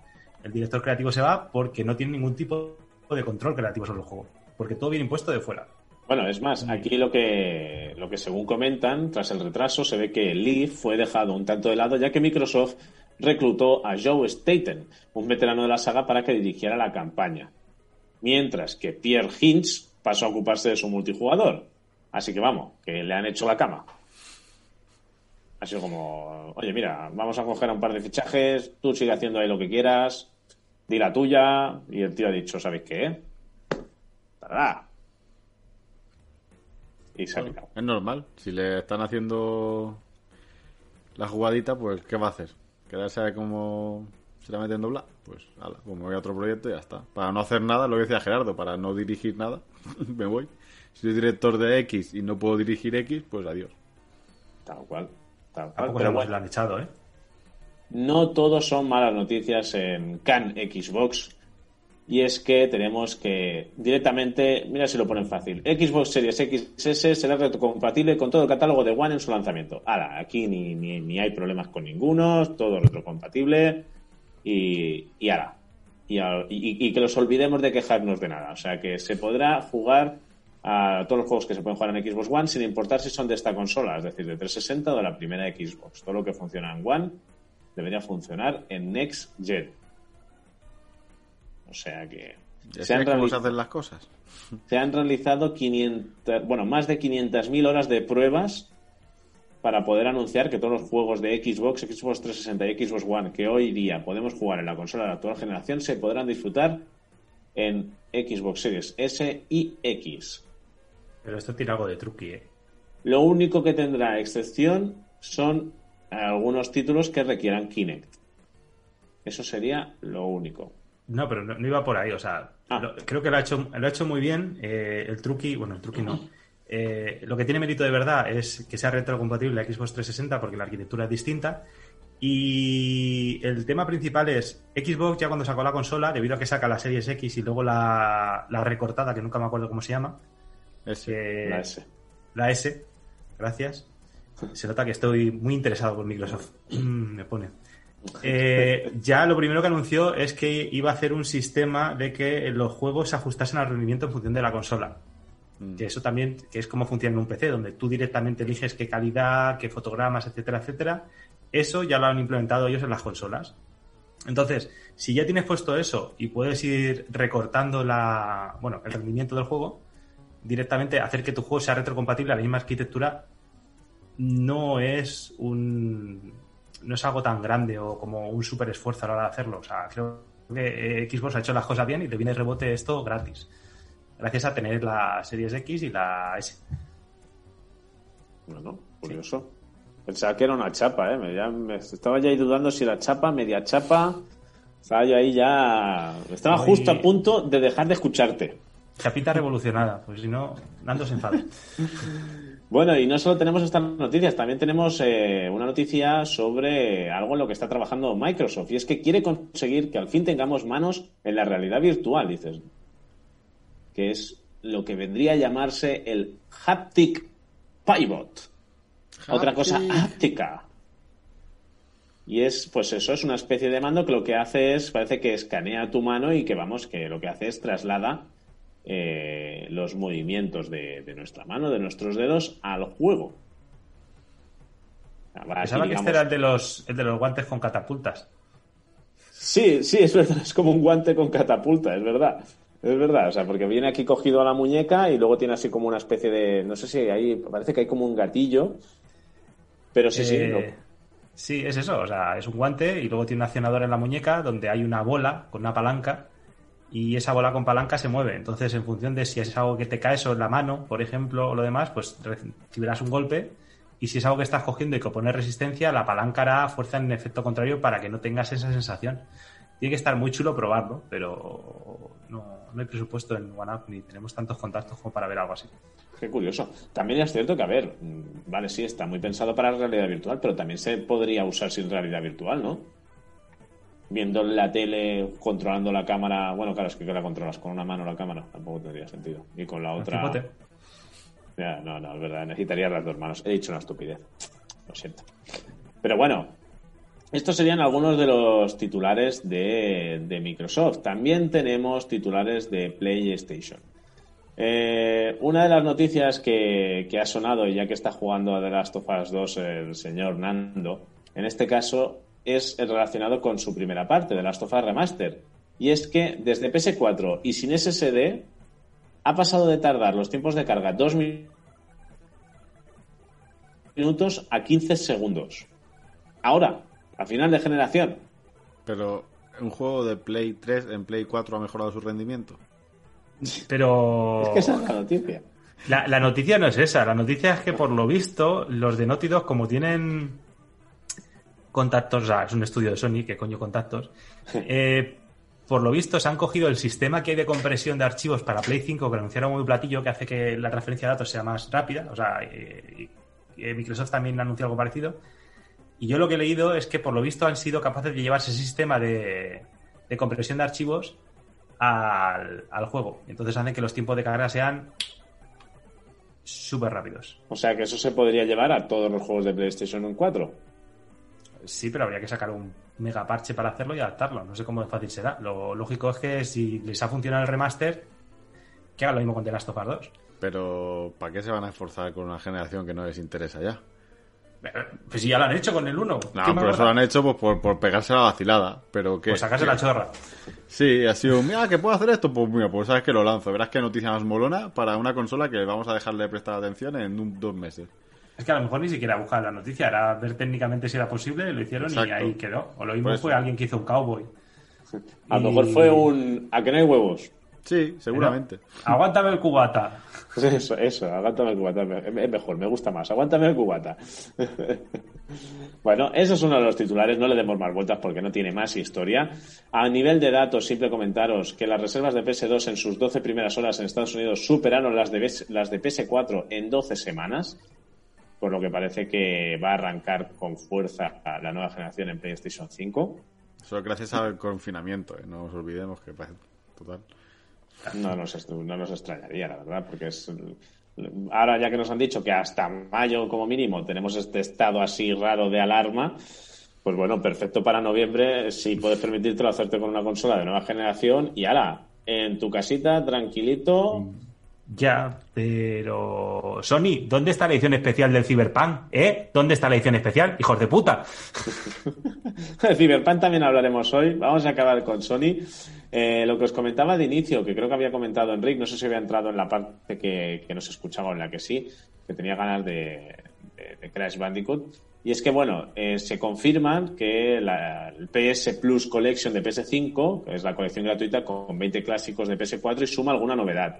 Speaker 2: El director creativo se va porque no tiene ningún tipo de control creativo sobre el juego, porque todo viene impuesto de fuera.
Speaker 1: Bueno, es más, aquí lo que, lo que según comentan, tras el retraso, se ve que Lee fue dejado un tanto de lado, ya que Microsoft reclutó a Joe Staten, un veterano de la saga, para que dirigiera la campaña. Mientras que Pierre Hinch pasó a ocuparse de su multijugador. Así que vamos, que le han hecho la cama. Ha sido como, oye, mira, vamos a coger un par de fichajes, tú sigue haciendo ahí lo que quieras, di la tuya, y el tío ha dicho, ¿sabéis qué? ¡Tará! Y se ha picado.
Speaker 3: Es normal. Si le están haciendo la jugadita, pues ¿qué va a hacer? ¿Quedarse como se la meten doblar? Pues, ala, pues me voy a otro proyecto y ya está. Para no hacer nada, lo que decía Gerardo, para no dirigir nada, [laughs] me voy. Si soy director de X y no puedo dirigir X, pues adiós.
Speaker 1: Tal cual. Tal cual.
Speaker 2: Tampoco
Speaker 1: Pero
Speaker 2: se
Speaker 1: bueno,
Speaker 2: lo han echado, ¿eh?
Speaker 1: no todos son malas noticias en Can Xbox. Y es que tenemos que directamente, mira si lo ponen fácil, Xbox Series XS será retrocompatible con todo el catálogo de One en su lanzamiento. Ahora, aquí ni, ni, ni hay problemas con ninguno, todo retrocompatible y, y ahora. Y, y- y que los olvidemos de quejarnos de nada. O sea que se podrá jugar a todos los juegos que se pueden jugar en Xbox One sin importar si son de esta consola, es decir, de 360 o de la primera Xbox. Todo lo que funciona en One debería funcionar en Next Gen. O sea que
Speaker 3: ¿Ya
Speaker 1: se han,
Speaker 3: cómo
Speaker 1: reali-
Speaker 3: se hacen las cosas?
Speaker 1: se han realizado 500, bueno, más de 500.000 horas de pruebas para poder anunciar que todos los juegos de Xbox, Xbox 360 y Xbox One que hoy día podemos jugar en la consola de la actual generación se podrán disfrutar en Xbox Series S y X.
Speaker 2: Pero esto tiene algo de truqui, ¿eh?
Speaker 1: Lo único que tendrá excepción son algunos títulos que requieran Kinect. Eso sería lo único.
Speaker 2: No, pero no, no iba por ahí, o sea,
Speaker 1: Ah.
Speaker 2: lo- creo que lo ha hecho, lo ha hecho muy bien. eh, el truqui, bueno, el truqui no. Eh, lo que tiene mérito de verdad es que sea retrocompatible a Xbox 360 porque la arquitectura es distinta. Y el tema principal es Xbox ya cuando sacó la consola, debido a que saca la Series X y luego la, la recortada, que nunca me acuerdo cómo se llama,
Speaker 1: La S.
Speaker 2: la S, gracias. Se nota que estoy muy interesado por Microsoft. [clears throat] Me pone. Eh, ya lo primero que anunció es que iba a hacer un sistema de que los juegos se ajustasen al rendimiento en función de la consola.
Speaker 3: Mm.
Speaker 2: Que eso también, que es como funciona en un PC, donde tú directamente eliges qué calidad, qué fotogramas, etcétera, etcétera. Eso ya lo han implementado ellos en las consolas. Entonces, si ya tienes puesto eso y puedes ir recortando la, bueno, el rendimiento del juego, directamente hacer que tu juego sea retrocompatible a la misma arquitectura no es un no es algo tan grande o como un super esfuerzo a la hora de hacerlo. O sea, creo que eh, Xbox ha hecho las cosas bien y te viene rebote esto gratis. Gracias a tener la Series X y la S.
Speaker 1: Bueno, curioso. Pensaba que era una chapa, ¿eh? Me, ya, me estaba ya ahí dudando si era chapa, media chapa. Estaba yo ahí ya... Estaba
Speaker 2: Muy-
Speaker 1: justo a punto de dejar de escucharte.
Speaker 2: Chapita revolucionada, pues si no, Nando se enfada. [laughs]
Speaker 1: Bueno, y no solo tenemos estas noticias, también tenemos eh, una noticia sobre algo en lo que está trabajando Microsoft, y es que quiere conseguir que al fin tengamos manos en la realidad virtual, dices, que es lo que vendría a llamarse el Haptic Pivot. Otra cosa háptica. Y es, pues eso, es una especie de mando que lo que hace es, parece que escanea tu mano y que vamos, que lo que hace es traslada eh, los movimientos de, de nuestra mano, de nuestros dedos, al juego. Aquí,
Speaker 2: Pensaba que este era el de los, el de los guantes con catapultas.
Speaker 1: Sí, sí, es verdad, es como un guante con catapulta, es verdad. Es verdad, o sea, porque viene aquí cogido a la muñeca y luego tiene así como una especie de, no sé si ahí, parece que hay como un gatillo, pero sí, sí,
Speaker 2: Eh,
Speaker 1: no.
Speaker 2: Sí, es eso. O sea, es un guante y luego tiene un accionador en la muñeca donde hay una bola con una palanca y esa bola con palanca se mueve. Entonces, en función de si es algo que te cae sobre la mano, por ejemplo, o lo demás, pues recibirás un golpe. Y si es algo que estás cogiendo y que opones resistencia, la palanca hará fuerza en efecto contrario para que no tengas esa sensación. Tiene que estar muy chulo probarlo, pero no, no hay presupuesto en OneUp ni tenemos tantos contactos como para ver algo así.
Speaker 1: Qué curioso. También es cierto que, a ver, vale, sí, está muy pensado para realidad virtual, pero también se podría usar sin realidad virtual, ¿no? Viendo la tele, controlando la cámara. Bueno, claro, es que la controlas con una mano la cámara, tampoco tendría sentido. Y con la otra. Ya, no, no, es verdad, necesitaría las dos manos. He dicho una estupidez. Lo siento. Pero bueno, estos serían algunos de los titulares de, de Microsoft. También tenemos titulares de PlayStation. Eh, una de las noticias que, que ha sonado, ya que está jugando a The Last of Us 2 el señor Nando, en este caso es el relacionado con su primera parte, The Last of Us Remaster. Y es que desde PS4 y sin SSD ha pasado de tardar los tiempos de carga 2 minutos a 15 segundos. Ahora, a final de generación.
Speaker 3: Pero un juego de Play 3 en Play 4 ha mejorado su rendimiento.
Speaker 2: Pero. [laughs]
Speaker 1: Es que esa es la noticia.
Speaker 2: La, la noticia no es esa. La noticia es que, por lo visto, los de Naughty Dog, como tienen contactos, o sea, es un estudio de Sony, que coño contactos, eh, por lo visto se han cogido el sistema que hay de compresión de archivos para Play 5, que anunciaron muy platillo, que hace que la transferencia de datos sea más rápida, o sea, eh, Microsoft también anunció algo parecido. Y yo lo que he leído es que, por lo visto, han sido capaces de llevarse ese sistema de, de compresión de archivos al, al juego. Entonces hacen que los tiempos de carga sean súper rápidos.
Speaker 1: O sea que eso se podría llevar a todos los juegos de PlayStation 4.
Speaker 2: Sí, pero habría que sacar un mega parche para hacerlo y adaptarlo. No sé cómo de fácil será. Lo lógico es que si les ha funcionado el remaster, que hagan lo mismo con The Last of Us 2.
Speaker 3: Pero ¿para qué se van a esforzar con una generación que no les interesa ya?
Speaker 2: Pues si ya lo han hecho con el 1.
Speaker 3: No,
Speaker 2: ¿qué más
Speaker 3: pero eso lo han hecho pues, por, por pegarse la vacilada. Pero que
Speaker 2: Pues sacarse la chorra.
Speaker 3: Sí, ha sido, mira, que puedo hacer esto, pues mira, pues sabes que lo lanzo. Verás qué noticia más molona para una consola que vamos a dejarle de prestar atención en un- dos meses.
Speaker 2: Es que a lo mejor ni siquiera buscaban la noticia, era ver técnicamente si era posible, lo hicieron y ahí quedó. O lo mismo
Speaker 3: Por eso.
Speaker 2: fue alguien que hizo un cowboy.
Speaker 1: A lo
Speaker 2: Y-
Speaker 1: mejor fue un... ¿A que no hay huevos?
Speaker 3: Sí, seguramente.
Speaker 2: Aguántame el cubata. [laughs]
Speaker 1: Eso, eso, aguántame el cubata. Es mejor, me gusta más. Aguántame el cubata. [laughs] bueno, eso es uno de los titulares. No le demos más vueltas porque no tiene más historia. A nivel de datos, simple comentaros que las reservas de PS2 en sus 12 primeras horas en Estados Unidos superaron las de, las de PS4 en 12 semanas. Por lo que parece que va a arrancar con fuerza a la nueva generación en PlayStation 5.
Speaker 3: Eso gracias al confinamiento, ¿eh? no nos olvidemos que parece total.
Speaker 1: No nos, no nos extrañaría, la verdad, porque es. Ahora, ya que nos han dicho que hasta mayo, como mínimo, tenemos este estado así raro de alarma, pues bueno, perfecto para noviembre, si puedes permitírtelo hacerte con una consola de nueva generación y ahora, en tu casita, tranquilito.
Speaker 2: Ya, pero. Sony, ¿dónde está la edición especial del Cyberpunk? ¿Eh? ¿Dónde está la edición especial? ¡Hijos de puta! [laughs]
Speaker 1: De Cyberpunk también hablaremos hoy. Vamos a acabar con Sony. Eh, lo que os comentaba de inicio, que creo que había comentado Enric, no sé si había entrado en la parte que, que nos escuchaba o en la que sí, que tenía ganas de Crash Bandicoot. Y es que, bueno, eh, se confirman que la, el PS Plus Collection de PS5, que es la colección gratuita con 20 clásicos de PS4, y suma alguna novedad.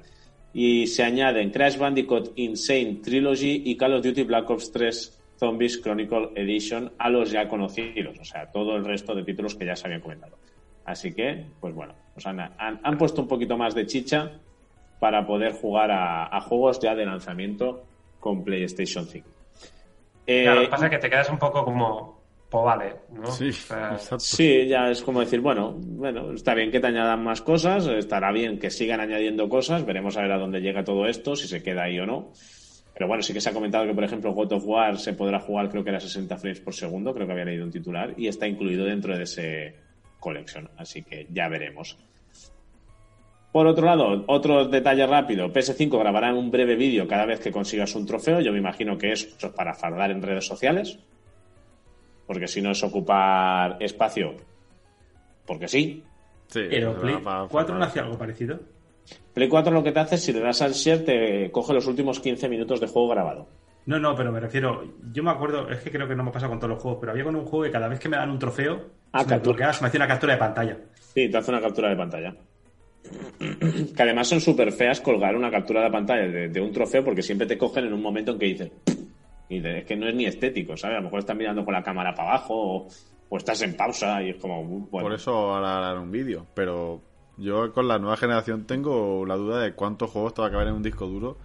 Speaker 1: Y se añaden Crash Bandicoot Insane Trilogy y Call of Duty Black Ops 3 Zombies Chronicle Edition a los ya conocidos, o sea, todo el resto de títulos que ya se habían comentado. Así que, pues bueno, pues han, han- han puesto un poquito más de chicha para poder jugar a, a juegos ya de lanzamiento con PlayStation 5. Eh,
Speaker 4: Claro, lo que pasa es que te quedas un poco como, pues vale, ¿no?
Speaker 3: Sí,
Speaker 4: O sea,
Speaker 3: exacto.
Speaker 1: Sí, ya es como decir, bueno, bueno, está bien que te añadan más cosas, estará bien que sigan añadiendo cosas, veremos a ver a dónde llega todo esto, si se queda ahí o no. Pero bueno, sí que se ha comentado que, por ejemplo, God of War se podrá jugar, creo que era 60 frames por segundo, creo que había leído un titular, y está incluido dentro de ese collection, así que ya veremos. Por otro lado, otro detalle rápido, PS5 grabará un breve vídeo cada vez que consigas un trofeo, yo me imagino que eso es para fardar en redes sociales, porque si no es ocupar espacio, porque sí.
Speaker 3: Sí,
Speaker 2: Pero Play
Speaker 3: va pa-
Speaker 2: 4 no hacía algo parecido.
Speaker 1: Play 4 lo que te hace es si le das al share te coge los últimos 15 minutos de juego grabado.
Speaker 2: No, no, pero me refiero. Yo me acuerdo, es que creo que no me pasa con todos los juegos, pero había con un juego que cada vez que me dan un trofeo,
Speaker 1: Ah,
Speaker 2: se me se hacía una captura de pantalla.
Speaker 1: Sí, te hace una captura de pantalla. Que además son súper feas colgar una captura de pantalla de, de un trofeo porque siempre te cogen en un momento en que dices. Y es que no es ni estético, ¿sabes? A lo mejor estás mirando con la cámara para abajo o, o estás en pausa y es como. uh, bueno.
Speaker 3: Por eso ahora harán un vídeo. Pero yo con la nueva generación tengo la duda de cuántos juegos te va a caber en un disco duro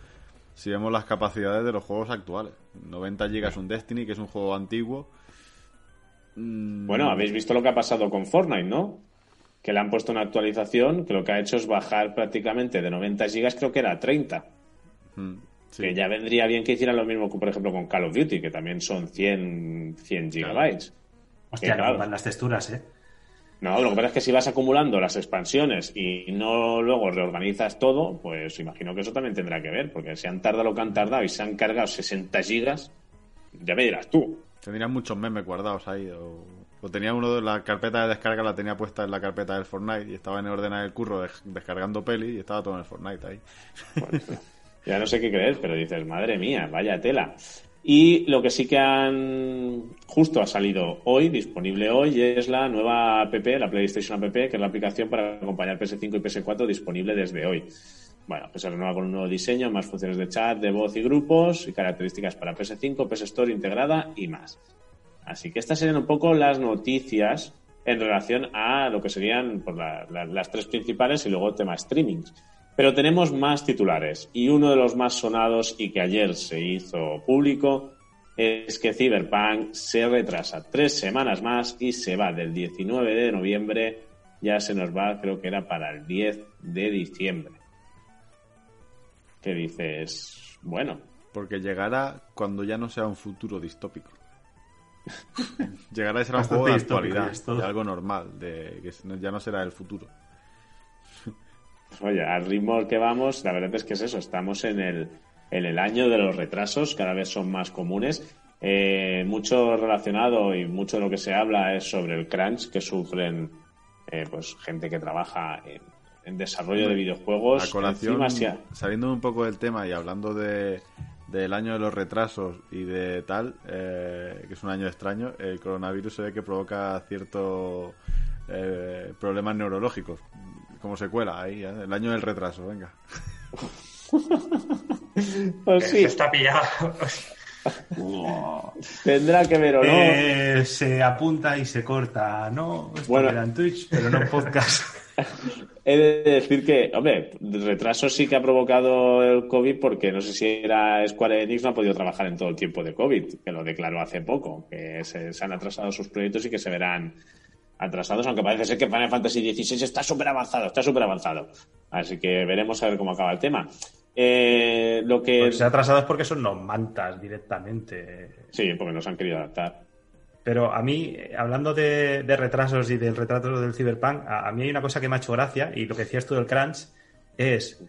Speaker 3: si vemos las capacidades de los juegos actuales. 90 GB un Destiny, que es un juego antiguo. Mm,
Speaker 1: Bueno, habéis visto lo que ha pasado con Fortnite, ¿no? Que le han puesto una actualización que lo que ha hecho es bajar prácticamente de 90 gigas, creo que era a 30.
Speaker 3: mm, sí.
Speaker 1: Que ya vendría bien que hicieran lo mismo, que, por ejemplo, con Call of Duty, que también son 100, 100 gigabytes.
Speaker 2: Hostia,
Speaker 1: Que, claro.
Speaker 2: no pongan las texturas, ¿eh?
Speaker 1: No, lo que pasa es que si vas acumulando las expansiones y no luego reorganizas todo, pues imagino que eso también tendrá que ver, porque si han tardado lo que han tardado y se han cargado 60 gigas, ya me dirás tú.
Speaker 3: Tendrían muchos memes guardados ahí. O, o tenía uno de la carpeta de descarga, la tenía puesta en la carpeta del Fortnite y estaba en orden del curro des- descargando peli y estaba todo en el Fortnite ahí.
Speaker 1: Ya no sé qué creer, pero dices, madre mía, vaya tela. Y lo que sí que han justo ha salido hoy, disponible hoy, es la nueva app, la PlayStation App, que es la aplicación para acompañar PS5 y PS4 disponible desde hoy. Bueno, pues se renueva con un nuevo diseño, más funciones de chat, de voz y grupos, y características para PS5, PS Store integrada y más. Así que estas serían un poco las noticias en relación a lo que serían pues, la- la- las tres principales y luego tema streamings. Pero tenemos más titulares y uno de los más sonados y que ayer se hizo público es que Cyberpunk se retrasa tres semanas más y se va del 19 de noviembre, ya se nos va, creo que era para el 10 de diciembre. ¿Qué dices? Bueno,
Speaker 3: Porque llegará cuando ya no sea un futuro distópico. [laughs] llegará y será un
Speaker 2: Bastante
Speaker 3: juego de
Speaker 2: distópico,
Speaker 3: actualidad, de algo normal, de que ya no será el futuro.
Speaker 1: Oye, al ritmo que vamos, la verdad es que es eso, estamos en el, en el año de los retrasos, cada vez son más comunes. Eh, mucho relacionado y mucho de lo que se habla es sobre el crunch que sufren eh, pues gente que trabaja en, en desarrollo de videojuegos.
Speaker 3: A colación,
Speaker 1: Encima,
Speaker 3: saliendo un poco del tema y hablando de, del año de los retrasos y de tal, eh, que es un año extraño, el coronavirus se ve que provoca ciertos eh, problemas neurológicos, como secuela ahí, ¿eh? el año del retraso, venga. [laughs]
Speaker 1: pues sí,
Speaker 4: Está pillado. [laughs]
Speaker 1: tendrá que ver o no.
Speaker 2: Eh, se apunta y se corta, ¿no? Esto
Speaker 1: Bueno.
Speaker 2: queda en Twitch, pero no en podcast. [laughs]
Speaker 1: He de decir que, hombre, retraso sí que ha provocado el COVID porque no sé si era Square Enix no ha podido trabajar en todo el tiempo de COVID, que lo declaró hace poco, que se, se han atrasado sus proyectos y que se verán atrasados, aunque parece ser que Final Fantasy XVI está súper avanzado, está súper avanzado. Así que veremos a ver cómo acaba el tema. Eh, lo que...
Speaker 2: Pues se ha atrasado es porque son no mantas directamente.
Speaker 1: Sí, porque nos han querido adaptar.
Speaker 2: Pero a mí, eh, hablando de, de retrasos y del retraso del Cyberpunk, a, a mí hay una cosa que me ha hecho gracia, y lo que decías tú del crunch, es,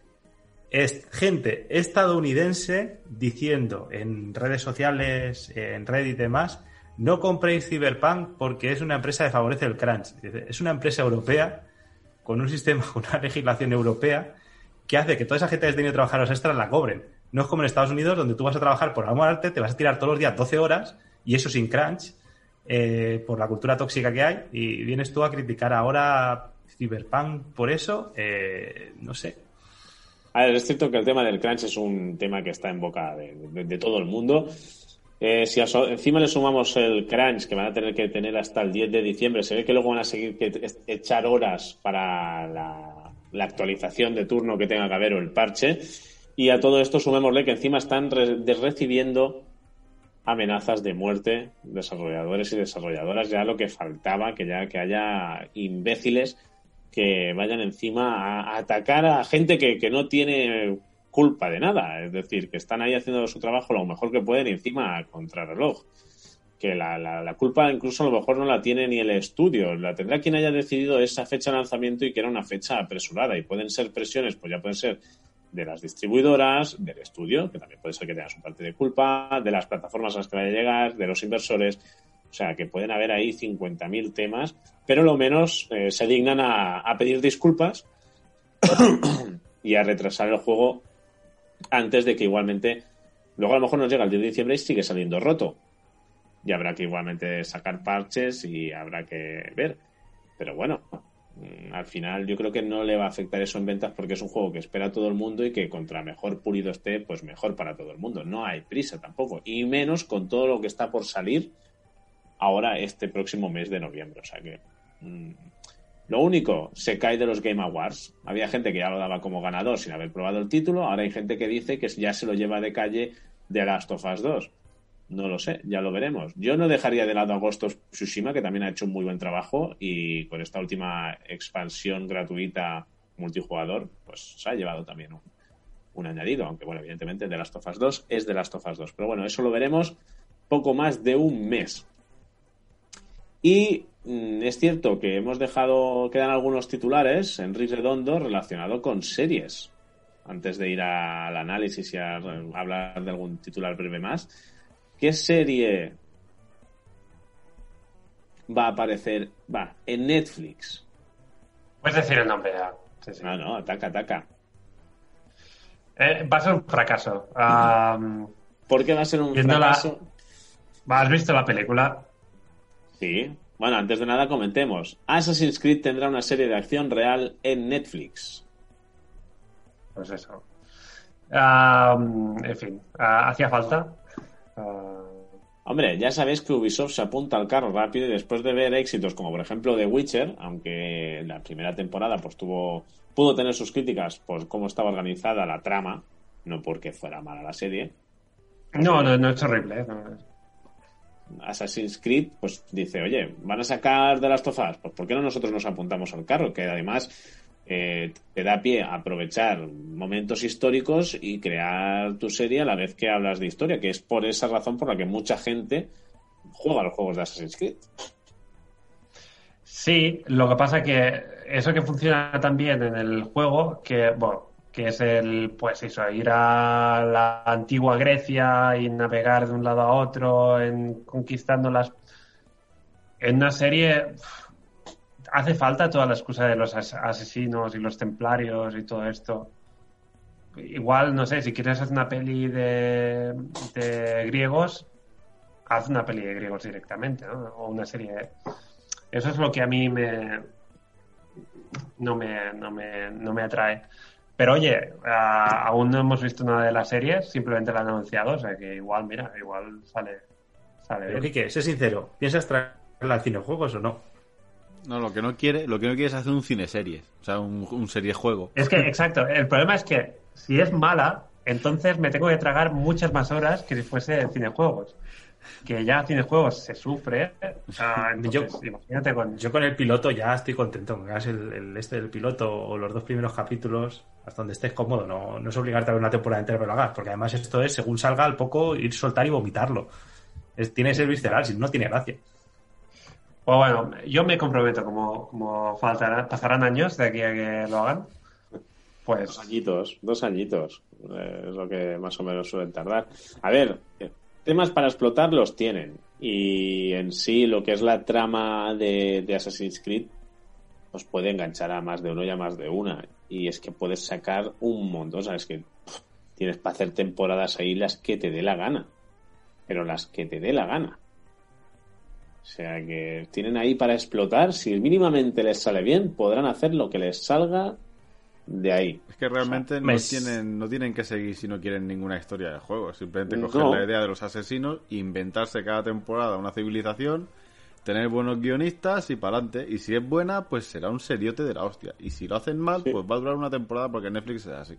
Speaker 2: es gente estadounidense diciendo en redes sociales, en Reddit y demás, no compréis Cyberpunk porque es una empresa que favorece el crunch. Es una empresa europea con un sistema, con [laughs] una legislación europea que hace que toda esa gente que ha tenido que trabajar los extras la cobren. No es como en Estados Unidos, donde tú vas a trabajar por amor arte, te vas a tirar todos los días 12 horas y eso sin crunch, eh, por la cultura tóxica que hay, y vienes tú a criticar ahora Cyberpunk por eso, eh, no sé.
Speaker 1: A ver, es cierto que el tema del crunch es un tema que está en boca de todo el mundo. Eh, si encima le sumamos el crunch que van a tener que tener hasta el 10 de diciembre, se ve que luego van a seguir que echar horas para la, actualización de turno que tenga que haber o el parche. Y a todo esto sumémosle que encima están recibiendo amenazas de muerte desarrolladores y desarrolladoras ya lo que faltaba que ya que haya imbéciles que vayan encima a, atacar a gente que no tiene culpa de nada. Es decir que están ahí haciendo su trabajo lo mejor que pueden encima a contrarreloj. Que la, culpa incluso a lo mejor no la tiene ni el estudio. La tendrá quien haya decidido esa fecha de lanzamiento y que era una fecha apresurada. Y pueden ser presiones pues ya pueden ser de las distribuidoras, del estudio, que también puede ser que tenga su parte de culpa, de las plataformas a las que vaya a llegar, de los inversores. O sea, que pueden haber ahí 50.000 temas, pero lo menos eh, se dignan a pedir disculpas [coughs] y a retrasar el juego antes de que igualmente, luego a lo mejor nos llega el 10 de diciembre y sigue saliendo roto. Y habrá que igualmente sacar parches y habrá que ver. Pero bueno, mm, al final yo creo que no le va a afectar eso en ventas porque es un juego que espera todo el mundo y que contra mejor pulido esté, pues mejor para todo el mundo. No hay prisa tampoco. Y menos con todo lo que está por salir ahora este próximo mes de noviembre. O sea que mm, lo único, se cae de los Game Awards. Había gente que ya lo daba como ganador sin haber probado el título. Ahora hay gente que dice que ya se lo lleva de calle de Last of Us 2. No lo sé, ya lo veremos. Yo no dejaría de lado a Ghost Tsushima, que también ha hecho un muy buen trabajo y con esta última expansión gratuita multijugador, pues se ha llevado también un, un añadido, aunque bueno, evidentemente The Last of Us 2 es The Last of Us 2. Pero bueno, eso lo veremos poco más de un mes. Y es cierto que hemos dejado, quedan algunos titulares, Enrique Redondo, relacionado con series. Antes de ir al análisis y a hablar de algún titular breve más, ¿qué serie va a aparecer? Va, en Netflix.
Speaker 4: Puedes decir el nombre ya. Sí, sí.
Speaker 1: No, no, ataca, ataca.
Speaker 4: Eh, va a ser un fracaso. Um,
Speaker 1: ¿Por qué va a ser un
Speaker 4: la-
Speaker 1: fracaso?
Speaker 4: ¿Has visto la película?
Speaker 1: Sí. Bueno, antes de nada comentemos. Assassin's Creed tendrá una serie de acción real en Netflix.
Speaker 4: Pues eso. En fin, hacía falta. Ah,
Speaker 1: Hombre, ya sabéis que Ubisoft se apunta al carro rápido y después de ver éxitos como por ejemplo The Witcher, aunque la primera temporada pues tuvo pudo tener sus críticas por cómo estaba organizada la trama, no porque fuera mala la serie.
Speaker 4: no, no, no es horrible. ¿eh? No,
Speaker 1: Assassin's Creed pues dice, oye, van a sacar de las tofas, pues ¿por qué no nosotros nos apuntamos al carro? Que además eh, te da pie a aprovechar momentos históricos y crear tu serie a la vez que hablas de historia, que es por esa razón por la que mucha gente juega los juegos de Assassin's Creed.
Speaker 4: Sí, lo que pasa que eso que funciona también en el juego, que bueno, que es el, pues eso, ir a la antigua Grecia y navegar de un lado a otro, en conquistando las. En una serie hace falta toda la excusa de los as- asesinos y los templarios y todo esto. Igual, no sé, si quieres hacer una peli de, de griegos, haz una peli de griegos directamente, ¿no? O una serie. Eso es lo que a mí me no me, no me, no me atrae. Pero oye, a- aún no hemos visto nada de las series, simplemente la han anunciado, o sea que igual, mira, igual sale, sale
Speaker 2: Pero
Speaker 4: bien.
Speaker 2: Quique, sé sincero, ¿piensas traerla al cinejuegos o no?
Speaker 3: No, lo que no quiere, lo que no quiere es hacer un cine series, o sea, un, un serie juego.
Speaker 4: Es que, exacto, el problema es que si es mala, entonces me tengo que tragar muchas más horas que si fuese cinejuegos. Que ya cinejuegos se sufre. ah, [laughs] entonces, imagínate con.
Speaker 2: Yo con el piloto ya estoy contento. Me hagas el, el este del piloto o los dos primeros capítulos hasta donde estés cómodo. No, no es obligarte a ver una temporada entera pero lo hagas, porque además esto es, según salga al poco, ir soltar y vomitarlo. Es- tiene que ser visceral, si no, no tiene gracia.
Speaker 4: Pues bueno, yo me comprometo, como, como faltará- pasarán años de aquí a que lo hagan. Pues
Speaker 1: Dos añitos, dos añitos. eh, es lo que más o menos suelen tardar. A ver, eh, temas para explotar los tienen. Y en sí, lo que es la trama de, Assassin's Creed, pues puede enganchar a más de uno y a más de una. Y es que puedes sacar un montón. Sabes que tienes para hacer temporadas ahí las que te dé la gana. Pero las que te dé la gana. O sea que tienen ahí para explotar. Si mínimamente les sale bien, podrán hacer lo que les salga de ahí.
Speaker 3: Es que realmente no, tienen, no tienen que seguir si no quieren ninguna historia de juego. Simplemente
Speaker 1: No.
Speaker 3: coger la idea de los asesinos, inventarse cada temporada una civilización, tener buenos guionistas y para adelante. Y si es buena, pues será un seriote de la hostia. Y si lo hacen mal,
Speaker 1: Sí.
Speaker 3: pues va a durar una temporada porque Netflix es así.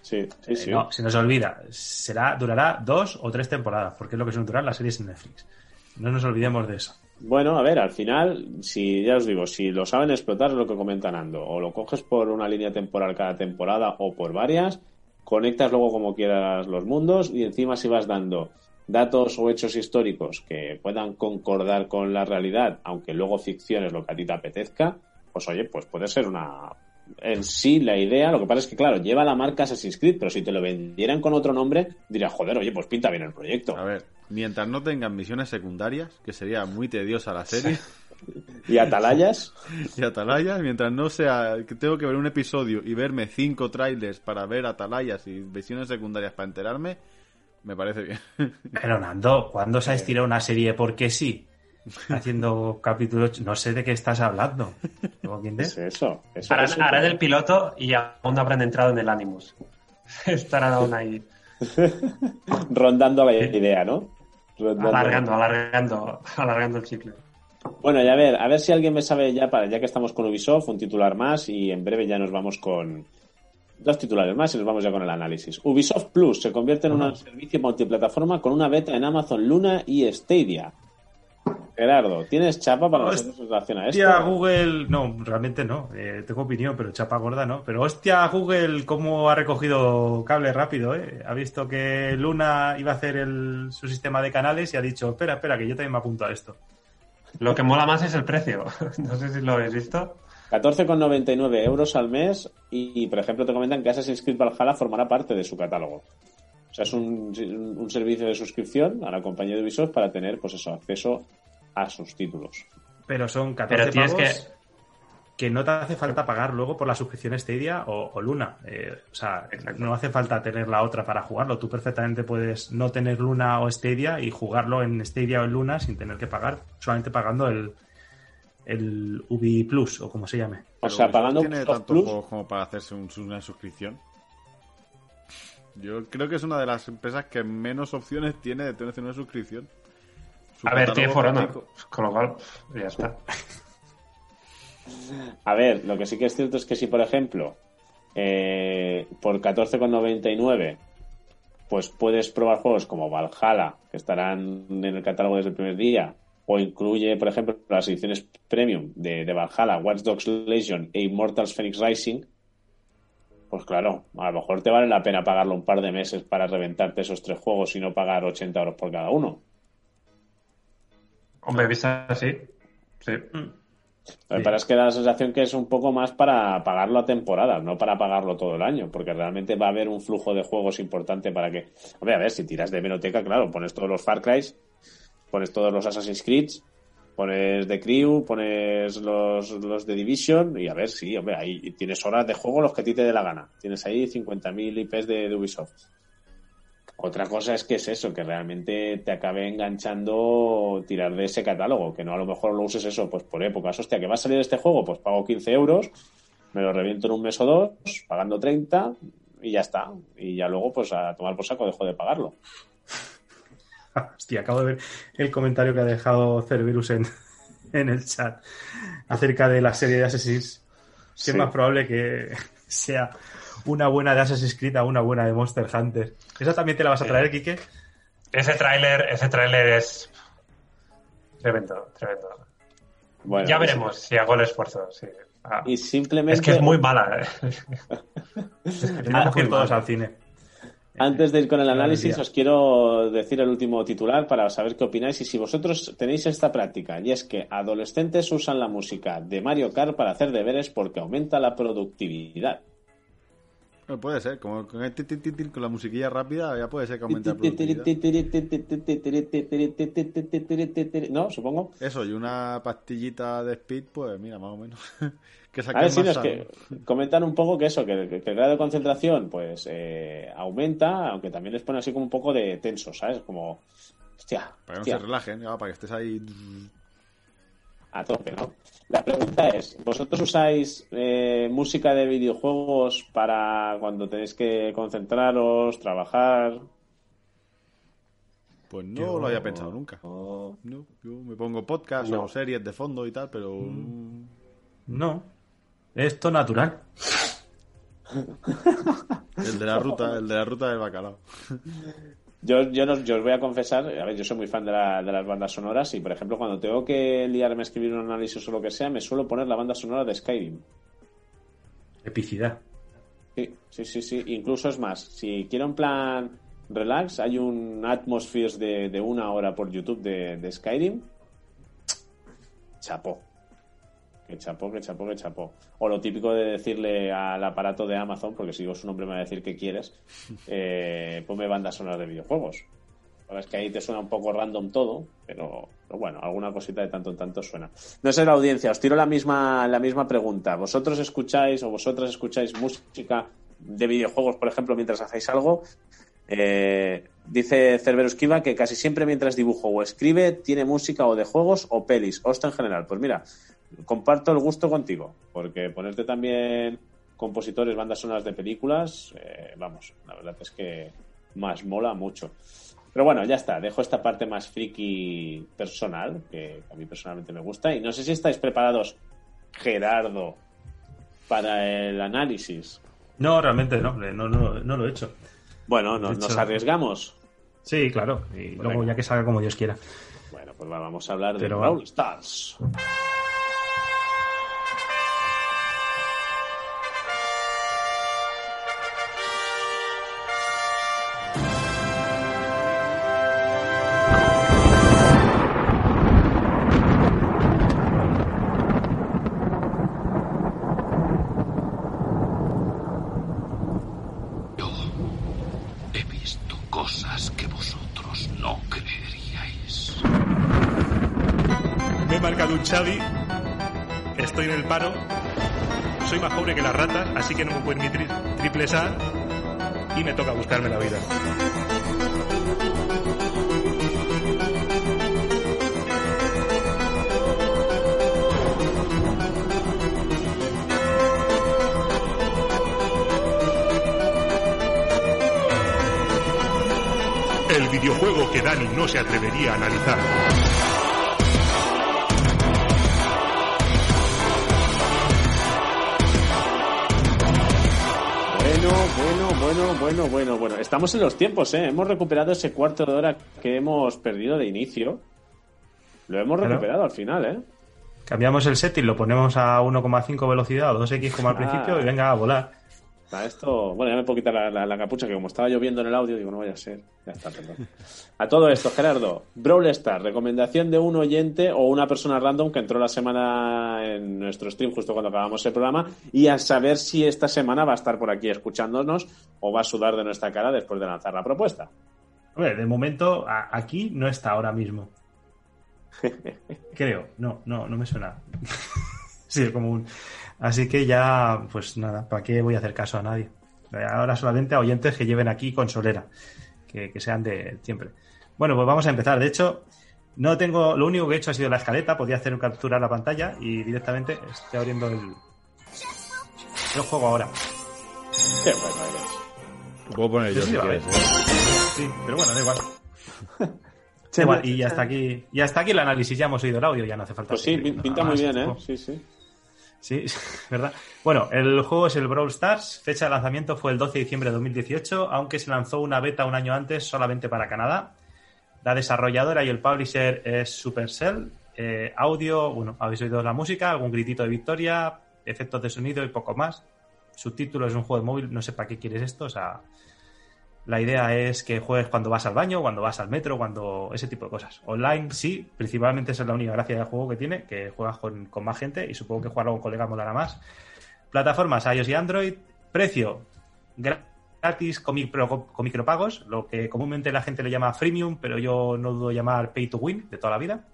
Speaker 1: Sí, sí, sí.
Speaker 2: Eh, No, se nos olvida. Será, durará dos o tres temporadas, porque es lo que suelen durar las series en Netflix. No nos olvidemos de eso.
Speaker 1: Bueno, a ver, al final, si ya os digo, si lo saben explotar es lo que comentan Ando, o lo coges por una línea temporal cada temporada o por varias, conectas luego como quieras los mundos y encima si vas dando datos o hechos históricos que puedan concordar con la realidad, aunque luego ficciones lo que a ti te apetezca, pues oye, pues puede ser una... En sí, la idea, lo que pasa es que, claro, lleva la marca Assassin's Creed, pero si te lo vendieran con otro nombre, dirías, joder, oye, pues pinta bien el proyecto.
Speaker 3: A ver, mientras no tengan misiones secundarias, que sería muy tediosa la serie, [laughs]
Speaker 1: ¿Y Atalayas? [laughs]
Speaker 3: y Atalaya, mientras no sea que tengo que ver un episodio y verme cinco trailers para ver Atalayas y misiones secundarias para enterarme, me parece bien. [laughs]
Speaker 2: Pero Nando, ¿cuándo se ha estirado una serie porque sí? Haciendo capítulos. No sé de qué estás hablando. ¿Luego quién
Speaker 1: Es
Speaker 2: es?
Speaker 1: eso. eso,
Speaker 4: harán,
Speaker 1: eso.
Speaker 4: harán el piloto y aún no habrán entrado en el Animus. Estarán aún ahí.
Speaker 1: rondando la idea, ¿no?
Speaker 4: Alargando, alargando, alargando [laughs] el chicle.
Speaker 1: Bueno, y a ver, a ver si alguien me sabe ya, para, ya que estamos con Ubisoft, un titular más y en breve ya nos vamos con dos titulares más y nos vamos ya con el análisis. Ubisoft Plus se convierte en un servicio multiplataforma con una beta en Amazon Luna y Stadia. Gerardo, ¿tienes chapa para nosotros en relación a esto?
Speaker 2: Hostia, Google. No, realmente no. Eh, tengo opinión, pero chapa gorda no. Pero hostia, Google, cómo ha recogido cable rápido, ¿eh? Ha visto que Luna iba a hacer el- su sistema de canales y ha dicho: Espera, espera, que yo también me apunto a esto.
Speaker 4: Lo que mola más es el precio. [laughs] No sé si lo habéis visto.
Speaker 1: 14,99 euros al mes y, por ejemplo, te comentan que Assassin's Creed Valhalla formará parte de su catálogo. O sea, es un, un servicio de suscripción a la compañía de Ubisoft para tener, pues eso, acceso a sus títulos.
Speaker 2: Pero son 14
Speaker 4: Pero
Speaker 2: pavos
Speaker 4: que-
Speaker 2: que... no te hace falta pagar luego por la suscripción Stadia o, o Luna. Eh, o sea,
Speaker 4: Exacto.
Speaker 2: no hace falta tener la otra para jugarlo. Tú perfectamente puedes no tener Luna o Stadia y jugarlo en Stadia o en Luna sin tener que pagar, solamente pagando el, el Ubi Plus o como se llame.
Speaker 1: O sea, pagando
Speaker 3: tiene tantos
Speaker 1: Plus,
Speaker 3: juegos como para hacerse un- una suscripción. Yo creo que es una de las empresas que menos opciones tiene de tener una suscripción. Su
Speaker 4: A ver, tiene
Speaker 3: catálogo
Speaker 4: For Honor.
Speaker 3: práctico-
Speaker 4: Con lo cual, ya está.
Speaker 1: A ver, lo que sí que es cierto es que si, por ejemplo, eh, por 14,99, pues puedes probar juegos como Valhalla, que estarán en el catálogo desde el primer día, o incluye, por ejemplo, las ediciones premium de, de Valhalla, Watch Dogs Legion e Immortals Phoenix Rising, pues claro, a lo mejor te vale la pena pagarlo un par de meses para reventarte esos tres juegos y no pagar 80 euros por cada uno.
Speaker 4: Hombre, visto así. Sí.
Speaker 1: Lo que pasa es que da la sensación que es un poco más para pagarlo a temporadas, no para pagarlo todo el año, porque realmente va a haber un flujo de juegos importante para que. Hombre, a ver, si tiras de Menoteca, claro, pones todos los Far Cry, pones todos los Assassin's Creed, pones The Crew, pones los, los de Division, y a ver, sí, hombre, ahí tienes horas de juego los que a ti te dé la gana. Tienes ahí 50.000 IPs de, de Ubisoft. Otra cosa es que es eso, que realmente te acabe enganchando tirar de ese catálogo, que no a lo mejor lo uses eso, pues por épocas. Hostia, que va a salir este juego, pues pago 15 euros, me lo reviento en un mes o dos, pagando 30 y ya está. Y ya luego, pues a tomar por saco dejo de pagarlo. [laughs]
Speaker 2: Hostia, acabo de ver el comentario que ha dejado Cerberus en, [laughs] en el chat acerca de la serie de Assassin's.
Speaker 1: Sí.
Speaker 2: es más probable que [laughs] sea una buena de Assassin's Creed a una buena de Monster Hunter. ¿Esa también te la vas a traer, Quique?
Speaker 4: Ese tráiler, ese tráiler es tremendo, tremendo.
Speaker 1: Bueno,
Speaker 4: ya veremos si hago el esfuerzo. sí. Ah,
Speaker 1: Y simplemente.
Speaker 4: es que es muy mala. ¿eh?
Speaker 2: Tenemos que ir todos al cine.
Speaker 1: Antes de ir con el análisis, os quiero decir el último titular para saber qué opináis y si vosotros tenéis esta práctica. Y es que adolescentes usan la música de Mario Kart para hacer deberes porque aumenta la productividad.
Speaker 3: Puede ser, como con, el ti, ti, ti, ti, con la musiquilla rápida ya puede ser que productividad.
Speaker 1: ¿No? Supongo.
Speaker 3: Eso, y una pastillita de speed, pues mira, más o menos. [laughs] que
Speaker 1: A ver, sí, es que comentan un poco que eso, que, que el grado de concentración pues eh, aumenta, aunque también les pone así como un poco de tenso, ¿sabes? Como, hostia,
Speaker 3: Para que no se relajen, ya, para que estés ahí.
Speaker 1: a tope, ¿no? La pregunta es, ¿vosotros usáis eh, música de videojuegos para cuando tenéis que concentraros, trabajar?
Speaker 3: Pues no
Speaker 2: Yo-
Speaker 3: lo había pensado nunca. No, yo me pongo podcast
Speaker 1: No.
Speaker 3: o series de fondo y tal, pero.
Speaker 1: Mm.
Speaker 2: No. Esto natural. [laughs]
Speaker 3: El de la ruta, el de la ruta del bacalao. [laughs]
Speaker 1: Yo, yo, no- yo os voy a confesar, a ver, yo soy muy fan de, la- de las bandas sonoras y, por ejemplo, cuando tengo que liarme a escribir un análisis o lo que sea, me suelo poner la banda sonora de Skyrim.
Speaker 2: Epicidad.
Speaker 1: Sí, sí, sí, sí. Incluso es más, si quiero en plan relax, hay un Atmospheres de, de una hora por YouTube de, de Skyrim. Chapó. Que chapó, que chapó, que chapó. O lo típico de decirle al aparato de Amazon, porque si digo su nombre me va a decir que quieres, [laughs] eh, ponme bandas sonoras de videojuegos. Verdad es que ahí te suena un poco random todo, pero, pero bueno, alguna cosita de tanto en tanto suena. No sé la audiencia, os tiro la misma, la misma pregunta. ¿Vosotros escucháis o vosotras escucháis música de videojuegos, por ejemplo, mientras hacéis algo? Eh, dice Cerberus Kiva que casi siempre mientras dibujo o escribe tiene música o de juegos o pelis, esto en general. Pues mira, comparto el gusto contigo, porque ponerte también compositores, bandas sonoras de películas, eh, vamos, la verdad es que más mola mucho. Pero bueno, ya está, dejo esta parte más friki personal, que a mí personalmente me gusta, y no sé si estáis preparados, Gerardo, para el análisis.
Speaker 2: No, realmente no, no, no, no lo he hecho.
Speaker 1: Bueno, no-
Speaker 2: De
Speaker 1: nos
Speaker 2: hecho- Sí,
Speaker 1: arriesgamos.
Speaker 2: claro. Y luego ya que salga como Dios quiera.
Speaker 1: Bueno, pues va, vamos a hablar de
Speaker 2: Pero-
Speaker 1: Brawl Stars.
Speaker 6: Así que no me pueden ni tri- triples A y me toca buscarme la vida. El videojuego que Dani no se atrevería a analizar.
Speaker 1: Bueno, bueno, bueno. Estamos en los tiempos, ¿eh? Hemos recuperado ese cuarto de hora que hemos perdido de inicio. Lo hemos recuperado al final, ¿eh?
Speaker 2: Cambiamos el setting, lo ponemos a 1,5 velocidad o 2x como al
Speaker 1: Ah.
Speaker 2: principio y venga a volar.
Speaker 1: A esto, bueno, ya me puedo quitar la, la- la capucha, que como estaba lloviendo en el audio, digo, no vaya a ser. Ya está, perdón. A todo esto, Gerardo, Brawl Stars, recomendación de un oyente o una persona random que entró la semana en nuestro stream justo cuando acabamos el programa y a saber si esta semana va a estar por aquí escuchándonos o va a sudar de nuestra cara después de lanzar la propuesta.
Speaker 2: Hombre, de momento a- aquí no está ahora mismo. [laughs] Creo, no, no, no me suena. [laughs] sí, como un. Así que ya, pues nada, ¿para qué voy a hacer caso a nadie? Ahora solamente a oyentes que lleven aquí consolera, que, que sean de siempre. Bueno, pues vamos a empezar. De hecho, no tengo. Lo único que he hecho ha sido la escaleta, podía hacer capturar la pantalla y directamente estoy abriendo el. El juego ahora.
Speaker 1: Qué bueno eres.
Speaker 3: Lo puedo poner yo
Speaker 2: Sí,
Speaker 3: si
Speaker 2: a ver.
Speaker 3: quieres. ¿eh?
Speaker 2: Sí, pero bueno, da igual. [laughs] Da igual, y ya está aquí, ya está aquí el análisis, ya hemos oído el audio, ya no hace falta.
Speaker 1: Pues sí, pinta muy bien, ¿eh?
Speaker 2: Ojo.
Speaker 1: Sí, sí.
Speaker 2: Sí, [laughs] ¿verdad? Bueno, el juego es el Brawl Stars. Fecha de lanzamiento fue el 12 de diciembre de 2018, aunque se lanzó una beta un año antes solamente para Canadá. La desarrolladora y el publisher es Supercell. Eh, audio, bueno, habéis oído la música, algún gritito de victoria, efectos de sonido y poco más. Subtítulo es un juego de móvil, no sé para qué quieres esto, o sea, la idea es que juegues cuando vas al baño, cuando vas al metro, cuando ese tipo de cosas. Online sí, principalmente esa es la única gracia del juego que tiene, que juegas con, con más gente y supongo que jugarlo con colegas molará más. Plataformas iOS y Android. Precio gratis con, micro- con micropagos, lo que comúnmente la gente le llama freemium, pero yo no dudo llamar pay to win de toda la vida.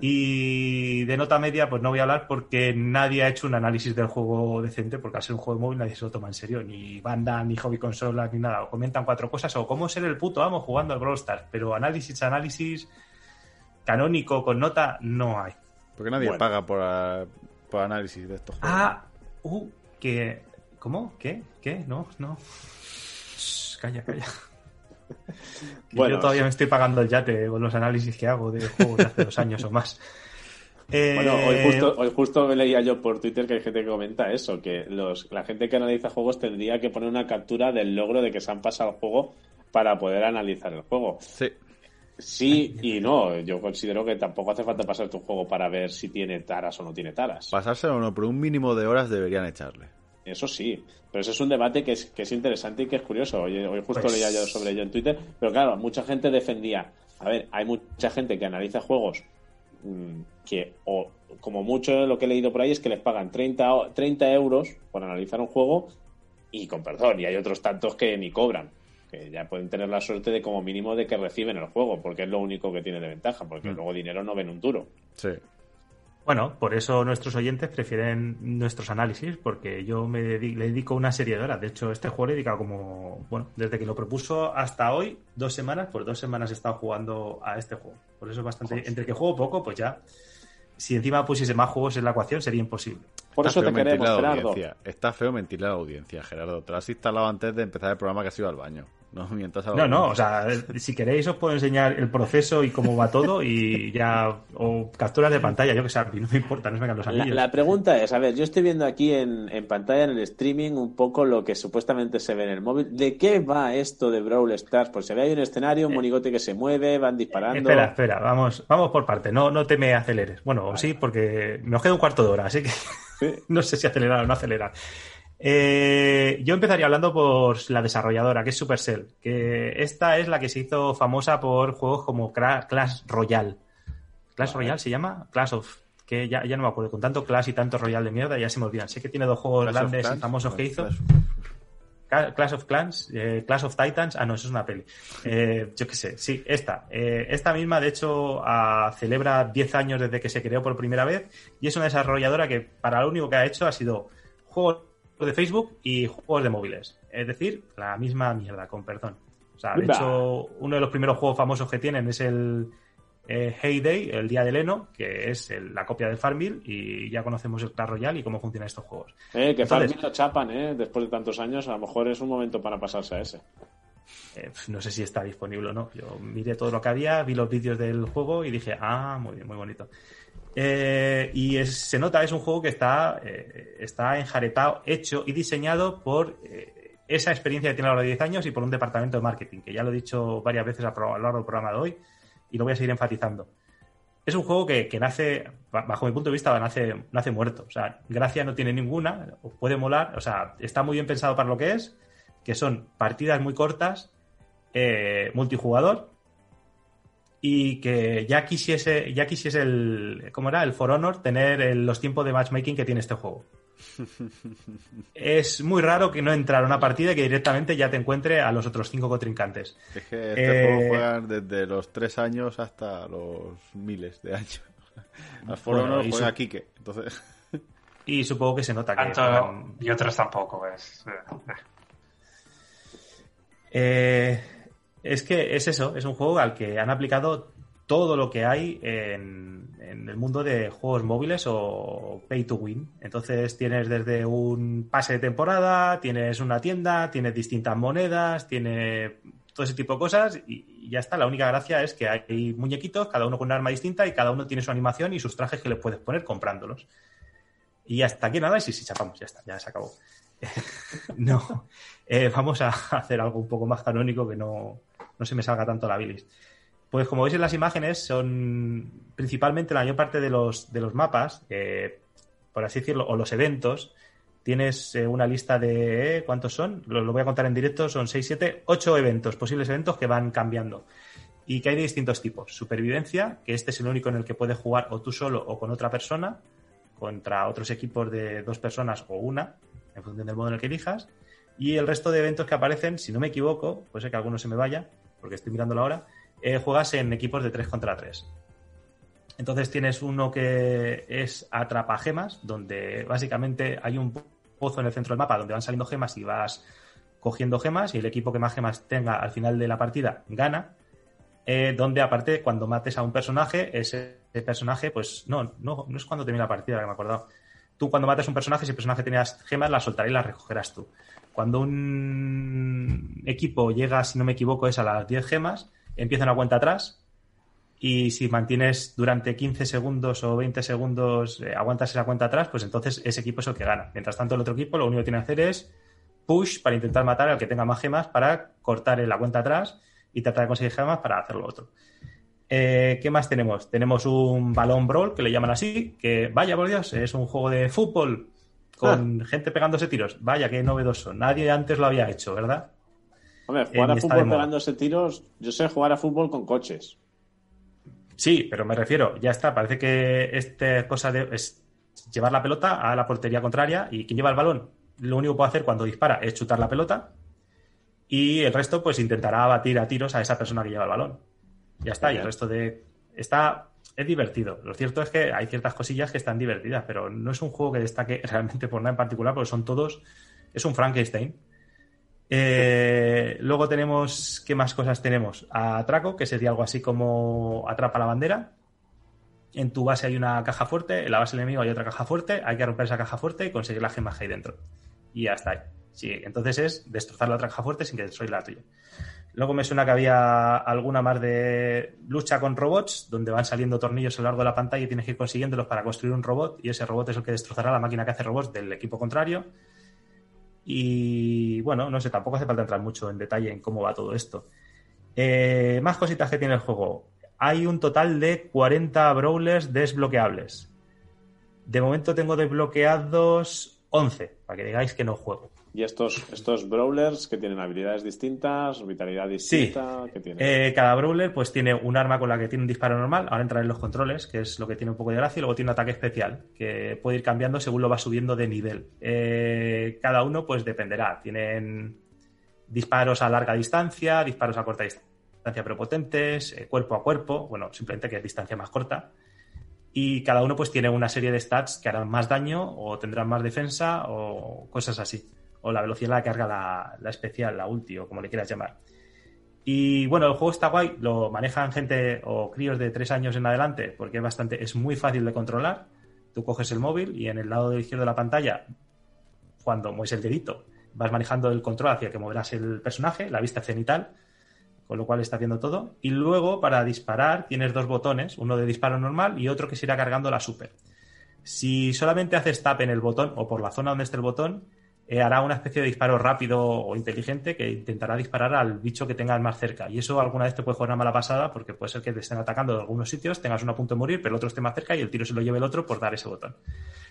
Speaker 2: Y de nota media, pues no voy a hablar porque nadie ha hecho un análisis del juego decente, porque al ser un juego de móvil nadie se lo toma en serio, ni banda, ni hobby consolas, ni nada. O comentan cuatro cosas, o cómo ser el puto amo jugando al Brawl Stars, pero análisis, análisis canónico con nota, no hay.
Speaker 3: Porque nadie
Speaker 1: Bueno.
Speaker 3: paga por, por análisis de estos juegos.
Speaker 2: Ah, uh, que. ¿Cómo? ¿Qué? ¿Qué? No, no. Shh, calla, calla. [laughs]
Speaker 1: Bueno,
Speaker 2: yo todavía me estoy pagando el yate con los análisis que hago de juegos de hace dos años o más. Eh, [laughs]
Speaker 1: Bueno, hoy justo, hoy justo leía yo por Twitter que hay gente que comenta eso, que los, la gente que analiza juegos tendría que poner una captura del logro de que se han pasado el juego para poder analizar el juego.
Speaker 3: Sí.
Speaker 1: Sí y no, yo considero que tampoco hace falta pasar tu juego para ver si tiene taras o no tiene taras.
Speaker 3: Pasárselo o no, pero un mínimo de horas deberían echarle.
Speaker 1: Eso sí, pero ese es un debate que es, que es interesante y que es curioso. Hoy, hoy justo
Speaker 2: Pues-
Speaker 1: leía yo sobre ello en Twitter, pero claro, mucha gente defendía, a ver, hay mucha gente que analiza juegos mm, que, o como mucho lo que he leído por ahí es que les pagan 30, o- 30 euros por analizar un juego y con perdón, y hay otros tantos que ni cobran, que ya pueden tener la suerte de como mínimo de que reciben el juego, porque es lo único que tiene de ventaja, porque luego dinero no ven un duro.
Speaker 3: Sí.
Speaker 2: Bueno, por eso nuestros oyentes prefieren nuestros análisis, porque yo me dedi- le dedico una serie de horas. De hecho, este juego le he dedicado como, bueno, desde que lo propuso hasta hoy, dos semanas, pues dos semanas he estado jugando a este juego. Por eso es bastante, entre que juego poco, pues ya, si encima pusiese más juegos en la ecuación sería imposible.
Speaker 1: Por
Speaker 3: Está
Speaker 1: eso te queremos, Gerardo.
Speaker 3: audiencia. Está feo mentirle a la audiencia, Gerardo. Te lo has instalado antes de empezar el programa que has ido al baño. No, [laughs] mientras
Speaker 2: No, no, o sea, si queréis os puedo enseñar el proceso y cómo va todo y ya, o capturas de pantalla, yo que sé, a mí no me importa, no se me caen los
Speaker 1: La,
Speaker 2: anillos.
Speaker 1: la pregunta es, a ver, yo estoy viendo aquí en, en pantalla, en el streaming, un poco lo que supuestamente se ve en el móvil. ¿De qué va esto de Brawl Stars? Pues se ve ahí un escenario, un monigote que se mueve, van disparando.
Speaker 2: Espera, espera, vamos, vamos por parte, no, no te me aceleres. Bueno, sí, porque nos queda un cuarto de hora, así que [laughs] no sé si acelerar o no acelerar. Eh, yo empezaría hablando por la desarrolladora, que es Supercell, que esta es la que se hizo famosa por juegos como Clash Royale. ¿Clash Royale se llama? Clash of... que ya, ya no me acuerdo, con tanto Clash y tanto Royale de mierda ya se me olvidan. Sé que tiene dos juegos
Speaker 3: Clash
Speaker 2: grandes y famosos que hizo.
Speaker 3: Clash
Speaker 2: of Clans, eh, Clash of Titans, ah no, eso es una peli. Eh, yo qué sé, sí, esta. Eh, esta misma, de hecho, ah, celebra 10 años desde que se creó por primera vez y es una desarrolladora que para lo único que ha hecho ha sido juegos de Facebook y juegos de móviles. Es decir, la misma mierda, con perdón. O sea, de hecho, uno de los primeros juegos famosos que tienen es el eh, Heyday, el Día de Leno, que es el- la copia del Farmville y ya conocemos el Clash Royale y cómo funcionan estos juegos.
Speaker 1: Eh, que
Speaker 2: Entonces-
Speaker 1: Farmville lo chapan, ¿eh? Después de tantos años, a lo mejor es un momento para pasarse a ese.
Speaker 2: Eh, no sé si está disponible o no. Yo miré todo lo que había, vi los vídeos del juego y dije, ah, muy bien, muy bonito. Eh, y se nota, es un juego que está, eh, está enjaretado, hecho y diseñado por eh, esa experiencia que tiene a lo largo de 10 años y por un departamento de marketing, que ya lo he dicho varias veces a, lo largo del programa de hoy y lo voy a seguir enfatizando. Es un juego que, que nace, ba- bajo mi punto de vista, nace, nace muerto. O sea, gracia no tiene ninguna, puede molar, o sea, está muy bien pensado para lo que es, que son partidas muy cortas, multijugador, y que ya quisiese, ya quisiese el, ¿cómo era? El For Honor tener el- los tiempos de matchmaking que tiene este juego. [laughs] es muy raro que no entrar a una partida y que directamente ya te encuentre a los otros cinco contrincantes.
Speaker 3: Es que este
Speaker 2: Eh,
Speaker 3: juego juegan desde los 3 años hasta los miles de años. [laughs] Al For
Speaker 2: Bueno,
Speaker 3: Honor
Speaker 2: y
Speaker 3: juega
Speaker 2: su-
Speaker 3: Kike. Entonces, [laughs]
Speaker 2: Y supongo que se nota que...
Speaker 4: Tanto
Speaker 2: juegan-
Speaker 4: y otros tampoco. Es, eh,
Speaker 2: Eh, es que es eso, es un juego al que han aplicado todo lo que hay en, el mundo de juegos móviles o pay to win. Entonces tienes desde un pase de temporada, tienes una tienda, tienes distintas monedas, tiene todo ese tipo de cosas y, ya está. La única gracia es que hay muñequitos, cada uno con un arma distinta y cada uno tiene su animación y sus trajes que le puedes poner comprándolos. Y hasta aquí nada, y sí, sí, chapamos, ya está, ya se acabó. [laughs] no, Eh, vamos a hacer algo un poco más canónico que no, no se me salga tanto la bilis. Pues como veis en las imágenes, son principalmente la mayor parte de los, de los mapas, por así decirlo, o los eventos. Tienes eh, una lista de. eh, ¿Cuántos son? Lo, lo voy a contar en directo. Son 6, 7, 8 eventos, posibles eventos que van cambiando. Y que hay de distintos tipos. Supervivencia, que este es el único en el que puedes jugar o tú solo o con otra persona, contra otros equipos de dos personas o una, en función del modo en el que elijas. Y el resto de eventos que aparecen, si no me equivoco, puede ser que alguno se me vaya, porque estoy mirando la hora, eh, juegas en equipos de 3 contra 3. Entonces tienes uno que es atrapagemas, donde básicamente hay un pozo en el centro del mapa donde van saliendo gemas y vas cogiendo gemas y el equipo que más gemas tenga al final de la partida gana. Eh, donde aparte cuando mates a un personaje, ese personaje, pues no, no, no es cuando termina la partida, que me he acordado. Tú cuando mates a un personaje, si el personaje tenías gemas, las soltarás y las recogerás tú. Cuando un equipo llega, si no me equivoco, es a las 10 gemas, empieza una cuenta atrás y si mantienes durante 15 segundos o 20 segundos, eh, aguantas esa cuenta atrás, pues entonces ese equipo es el que gana. Mientras tanto, el otro equipo lo único que tiene que hacer es push para intentar matar al que tenga más gemas para cortar la cuenta atrás y tratar de conseguir gemas para hacer lo otro. Eh, ¿Qué más tenemos? Tenemos un balón brawl, que le llaman así, que vaya por Dios, es un juego de fútbol con gente pegándose tiros. Vaya, qué novedoso. Nadie antes lo había hecho, ¿verdad?
Speaker 1: Hombre,
Speaker 2: Eh,
Speaker 1: jugar a fútbol pegándose tiros, yo sé jugar a fútbol con coches.
Speaker 2: Sí, pero me refiero, ya está, parece que esta cosa de es llevar la pelota a la portería contraria y quien lleva el balón, lo único que puede hacer cuando dispara es chutar la pelota y el resto pues intentará batir a tiros a esa persona que lleva el balón. Ya está, y el resto de... Está... Es divertido. Lo cierto es que hay ciertas cosillas que están divertidas, pero no es un juego que destaque [laughs] realmente por nada en particular, porque son todos... Es un Frankenstein. Eh, luego tenemos, ¿qué más cosas tenemos? Atraco, que sería algo así como atrapa la bandera. En tu base hay una caja fuerte, en la base del enemigo hay otra caja fuerte, hay que romper esa caja fuerte y conseguir las gemas que hay dentro. Y ya está. ahí. Sí, entonces es destrozar la otra caja fuerte sin que destruya la tuya. Luego me suena que había alguna más de lucha con robots, donde van saliendo tornillos a lo largo de la pantalla y tienes que ir consiguiéndolos para construir un robot, y ese robot es el que destrozará la máquina que hace robots del equipo contrario. Y bueno, no sé, tampoco hace falta entrar mucho en detalle en cómo va todo esto. Eh, más cositas que tiene el juego. Hay un total de 40 brawlers desbloqueables. De momento tengo desbloqueados 11, para que digáis que no juego.
Speaker 1: Y estos, estos brawlers que tienen habilidades distintas, vitalidad distinta,
Speaker 2: Sí.
Speaker 1: que tienen.
Speaker 2: Eh, cada brawler pues tiene un arma con la que tiene un disparo normal, ahora entra en los controles, que es lo que tiene un poco de gracia, y luego tiene un ataque especial, que puede ir cambiando según lo va subiendo de nivel. Eh, cada uno pues dependerá, tienen disparos a larga distancia, disparos a corta distancia pero potentes, eh, cuerpo a cuerpo, bueno, simplemente que es distancia más corta. Y cada uno pues tiene una serie de stats que harán más daño o tendrán más defensa o cosas así. O la velocidad a la carga la, especial, la ulti o como le quieras llamar. Y bueno, el juego está guay, lo manejan gente o críos de tres años en adelante, porque es bastante, es muy fácil de controlar. Tú coges el móvil y en el lado izquierdo de la pantalla, cuando mueves el dedito, vas manejando el control hacia que moverás el personaje, la vista cenital, con lo cual está viendo todo. Y luego, para disparar, tienes dos botones, uno de disparo normal y otro que se irá cargando la super. Si solamente haces tap en el botón o por la zona donde esté el botón, eh, hará una especie de disparo rápido o inteligente que intentará disparar al bicho que tengas más cerca. Y eso alguna vez te puede jugar una mala pasada porque puede ser que te estén atacando de algunos sitios, tengas uno a punto de morir, pero el otro esté más cerca y el tiro se lo lleve el otro por dar ese botón.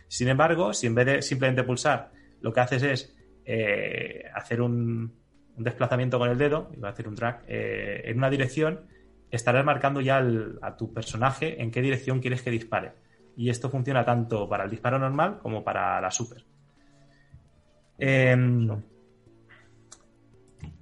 Speaker 2: Sin embargo, si en vez de simplemente pulsar, lo que haces es eh, hacer un, desplazamiento con el dedo, iba a hacer un drag, eh, en una dirección, estarás marcando ya a tu personaje en qué dirección quieres que dispare. Y esto funciona tanto para el disparo normal como para la super. Em,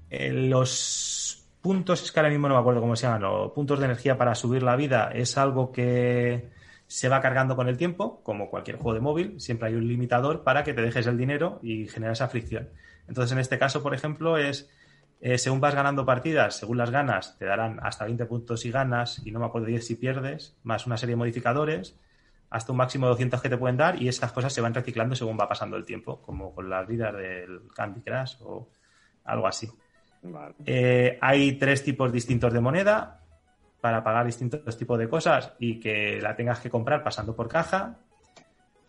Speaker 2: eh, los puntos, es que ahora mismo no me acuerdo cómo se llaman, los puntos de energía para subir la vida es algo que se va cargando con el tiempo, como cualquier juego de móvil, siempre hay un limitador para que te dejes el dinero y genera esa fricción. Entonces, en este caso, por ejemplo, es eh, según vas ganando partidas, según las ganas, te darán hasta 20 puntos si ganas y no me acuerdo 10 si pierdes, más una serie de modificadores, hasta un máximo de 200 que te pueden dar y estas cosas se van reciclando según va pasando el tiempo, como con las vidas del Candy Crush o algo así.
Speaker 1: Vale.
Speaker 2: Eh, hay tres tipos distintos de moneda para pagar distintos tipos de cosas y que la tengas que comprar pasando por caja.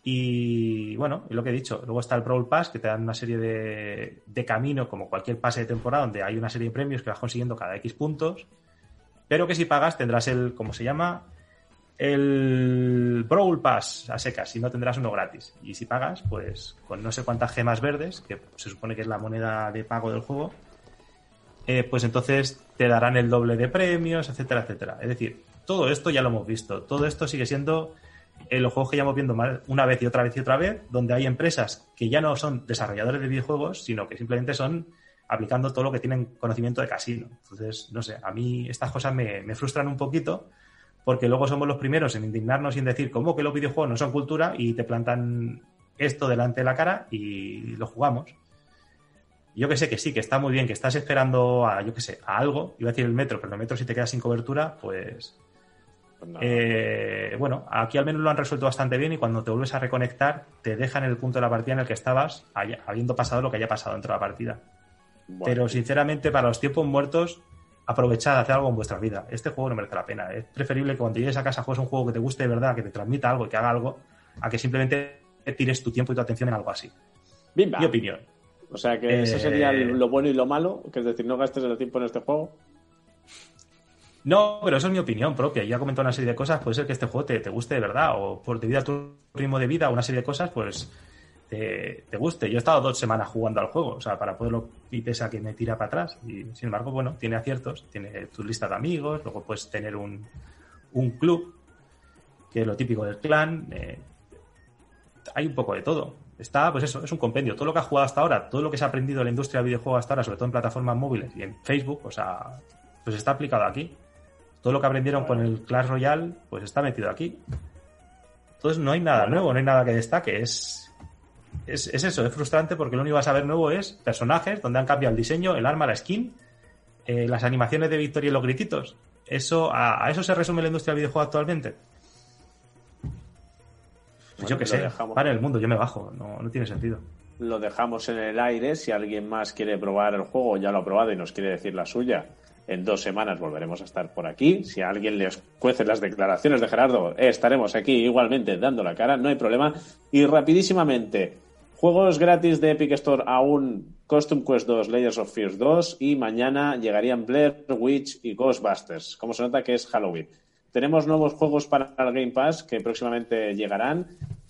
Speaker 2: Y bueno, es lo que he dicho. Luego está el Brawl Pass, que te dan una serie de, de camino, como cualquier pase de temporada, donde hay una serie de premios que vas consiguiendo cada X puntos. Pero que si pagas tendrás el, ¿cómo se llama? El Brawl Pass a secas, y no tendrás uno gratis. Y si pagas, pues con no sé cuántas gemas verdes, que se supone que es la moneda de pago del juego, eh, pues entonces te darán el doble de premios, etcétera, etcétera. Es decir, todo esto ya lo hemos visto. Todo esto sigue siendo eh, los juegos que ya hemos viendo más- una vez y otra vez y otra vez, donde hay empresas que ya no son desarrolladores de videojuegos, sino que simplemente son aplicando todo lo que tienen conocimiento de casino. Entonces, no sé, a mí estas cosas me frustran un poquito porque luego somos los primeros en indignarnos y en decir, ¿cómo que los videojuegos no son cultura? Y te plantan esto delante de la cara y lo jugamos. Yo que sé que sí, que está muy bien, que estás esperando a, yo que sé, a algo. Iba a decir el metro, pero el metro si te quedas sin cobertura, pues...
Speaker 1: Pues
Speaker 2: eh, bueno, aquí al menos lo han resuelto bastante bien y cuando te vuelves a reconectar te dejan en el punto de la partida en el que estabas, haya- habiendo pasado lo que haya pasado dentro de la partida.
Speaker 1: Bueno,
Speaker 2: Pero sinceramente, para los tiempos muertos, aprovechad, hacer algo en vuestra vida. Este juego no merece la pena. Es preferible que cuando llegues a casa juegues un juego que te guste de verdad, que te transmita algo y que haga algo, a que simplemente tires tu tiempo y tu atención en algo así.
Speaker 1: Bimba.
Speaker 2: Mi opinión.
Speaker 1: O sea que eso sería
Speaker 2: Eh,
Speaker 1: lo bueno y lo malo, que es decir, no gastes el tiempo en este juego.
Speaker 2: No, pero eso es mi opinión propia. Ya he comentado una serie de cosas. Puede ser que este juego te, te guste de verdad, o por debido a tu ritmo de vida, una serie de cosas, pues te, te guste. Yo he estado dos semanas jugando al juego, o sea, para poderlo y pese a que me tira para atrás. Y sin embargo, bueno, tiene aciertos, tiene tu lista de amigos, luego puedes tener un, un club, que es lo típico del clan. eh, hay un poco de todo. Está, pues eso, es un compendio. Todo lo que has jugado hasta ahora, todo lo que se ha aprendido en la industria del videojuego hasta ahora, sobre todo en plataformas móviles y en Facebook, o sea, pues está aplicado aquí. Todo lo que aprendieron con el Clash Royale, pues está metido aquí. Entonces no hay nada nuevo, no hay nada que destaque. Es, es, es eso, es frustrante porque lo único que vas a ver nuevo es personajes donde han cambiado el diseño, el arma, la skin, eh, las animaciones de victoria y los grititos. Eso, a, a eso se resume la industria del videojuego actualmente. Pues
Speaker 1: Bueno,
Speaker 2: yo qué
Speaker 1: lo
Speaker 2: sé,
Speaker 1: dejamos.
Speaker 2: para el mundo, yo me bajo, no, no tiene sentido.
Speaker 1: lo dejamos en el aire. Si alguien más quiere probar el juego, ya lo ha probado y nos quiere decir la suya, en dos semanas volveremos a estar por aquí. Si a alguien les cuece las declaraciones de Gerardo, eh, estaremos aquí igualmente dando la cara, no hay problema. Y rapidísimamente, juegos gratis de Epic Store aún Costume Quest 2, Layers of Fears 2 y mañana llegarían Blair Witch y Ghostbusters. Como se nota que es Halloween. Tenemos nuevos juegos para el Game Pass que próximamente llegarán.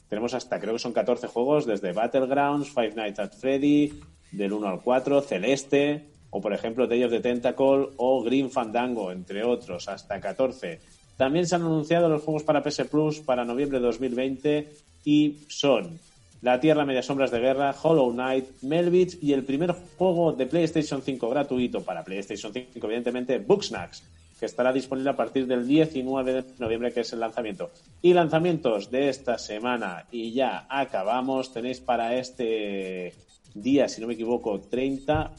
Speaker 1: Tenemos hasta, creo que son 14 juegos, desde Battlegrounds, Five Nights at Freddy, del 1 al 4, Celeste, o por ejemplo Day of the Tentacle o Green Fandango, entre otros, hasta 14. También se han anunciado los juegos para PS Plus para noviembre de 2020 y son La Tierra Media Sombras de Guerra, Hollow Knight, Melvich y el primer juego de PlayStation 5 gratuito para PlayStation 5, evidentemente, Booksnacks, que estará disponible a partir del 19 de noviembre, que es el lanzamiento. Y lanzamientos de esta semana, y ya acabamos, tenéis para este día, si no me equivoco, 30,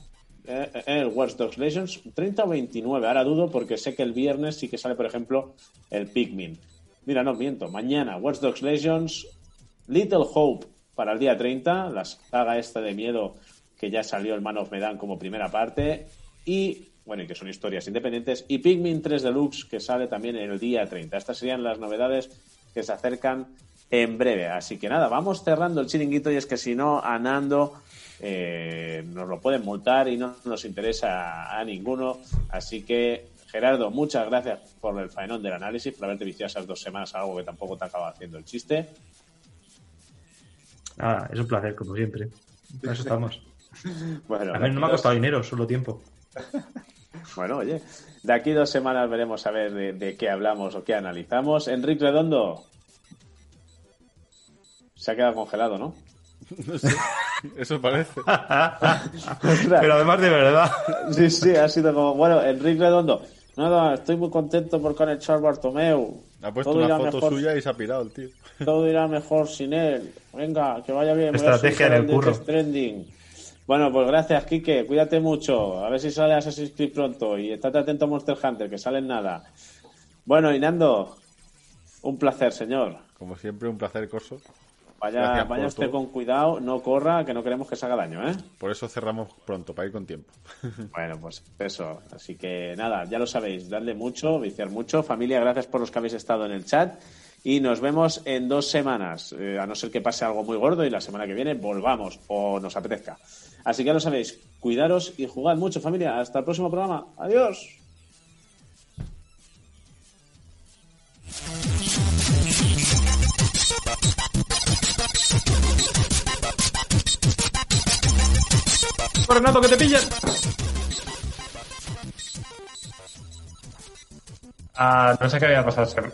Speaker 1: eh, eh, el Watch Dogs Legends 30 o 29. Ahora dudo porque sé que el viernes sí que sale, por ejemplo, el Pikmin. Mira, no miento. Mañana Watch Dogs Legends, Little Hope para el día 30, la saga esta de miedo que ya salió el Man of Medan como primera parte. Y, bueno, y que son historias independientes. Y Pikmin 3 Deluxe que sale también el día 30. Estas serían las novedades que se acercan en breve. Así que nada, vamos cerrando el chiringuito y es que si no, Anando eh, nos lo pueden multar y no nos interesa a ninguno. Así que, Gerardo, muchas gracias por el faenón del análisis, por haberte viciado esas dos semanas algo que tampoco te acaba haciendo el chiste.
Speaker 2: Nada, es un placer, como siempre. Para eso estamos. [laughs]
Speaker 1: Bueno,
Speaker 2: A mí no me ha costado dinero, solo tiempo. [laughs]
Speaker 1: Bueno, oye, de aquí dos semanas veremos a ver de, de qué hablamos o qué analizamos. Enrique Redondo. Se ha quedado congelado, ¿no? [laughs]
Speaker 3: No sé, eso parece.
Speaker 2: Pero además de verdad.
Speaker 1: Sí, sí, ha sido como, bueno, Enrique Redondo. Nada, estoy muy contento por conectar Bartomeu.
Speaker 3: Ha puesto
Speaker 1: Todo
Speaker 3: una foto
Speaker 1: mejor.
Speaker 3: suya y se ha pirado el tío. [laughs]
Speaker 1: Todo irá mejor sin él. Venga, que vaya bien.
Speaker 2: Estrategia en el curro.
Speaker 1: Stranding. Bueno, pues gracias, Quique. Cuídate mucho. A ver si sale Assassin's Creed pronto. Y estate atento a Monster Hunter, que sale en nada. Bueno, y Nando, un placer, señor.
Speaker 3: Como siempre, un placer, Corso.
Speaker 1: Vaya, vaya usted
Speaker 3: todo.
Speaker 1: con cuidado, no corra, que no queremos que se haga daño, ¿eh?
Speaker 3: Por eso cerramos pronto, para ir con tiempo. [laughs]
Speaker 1: Bueno, pues eso. Así que nada, ya lo sabéis, dadle mucho, viciar mucho. Familia, gracias por los que habéis estado en el chat. Y nos vemos en dos semanas, eh, a no ser que pase algo muy gordo y la semana que viene volvamos o nos apetezca. Así que ya lo sabéis, cuidaros y jugad mucho, familia. Hasta el próximo programa. Adiós.
Speaker 2: Renato, que te pillan.
Speaker 4: Ah, no sé qué había pasado.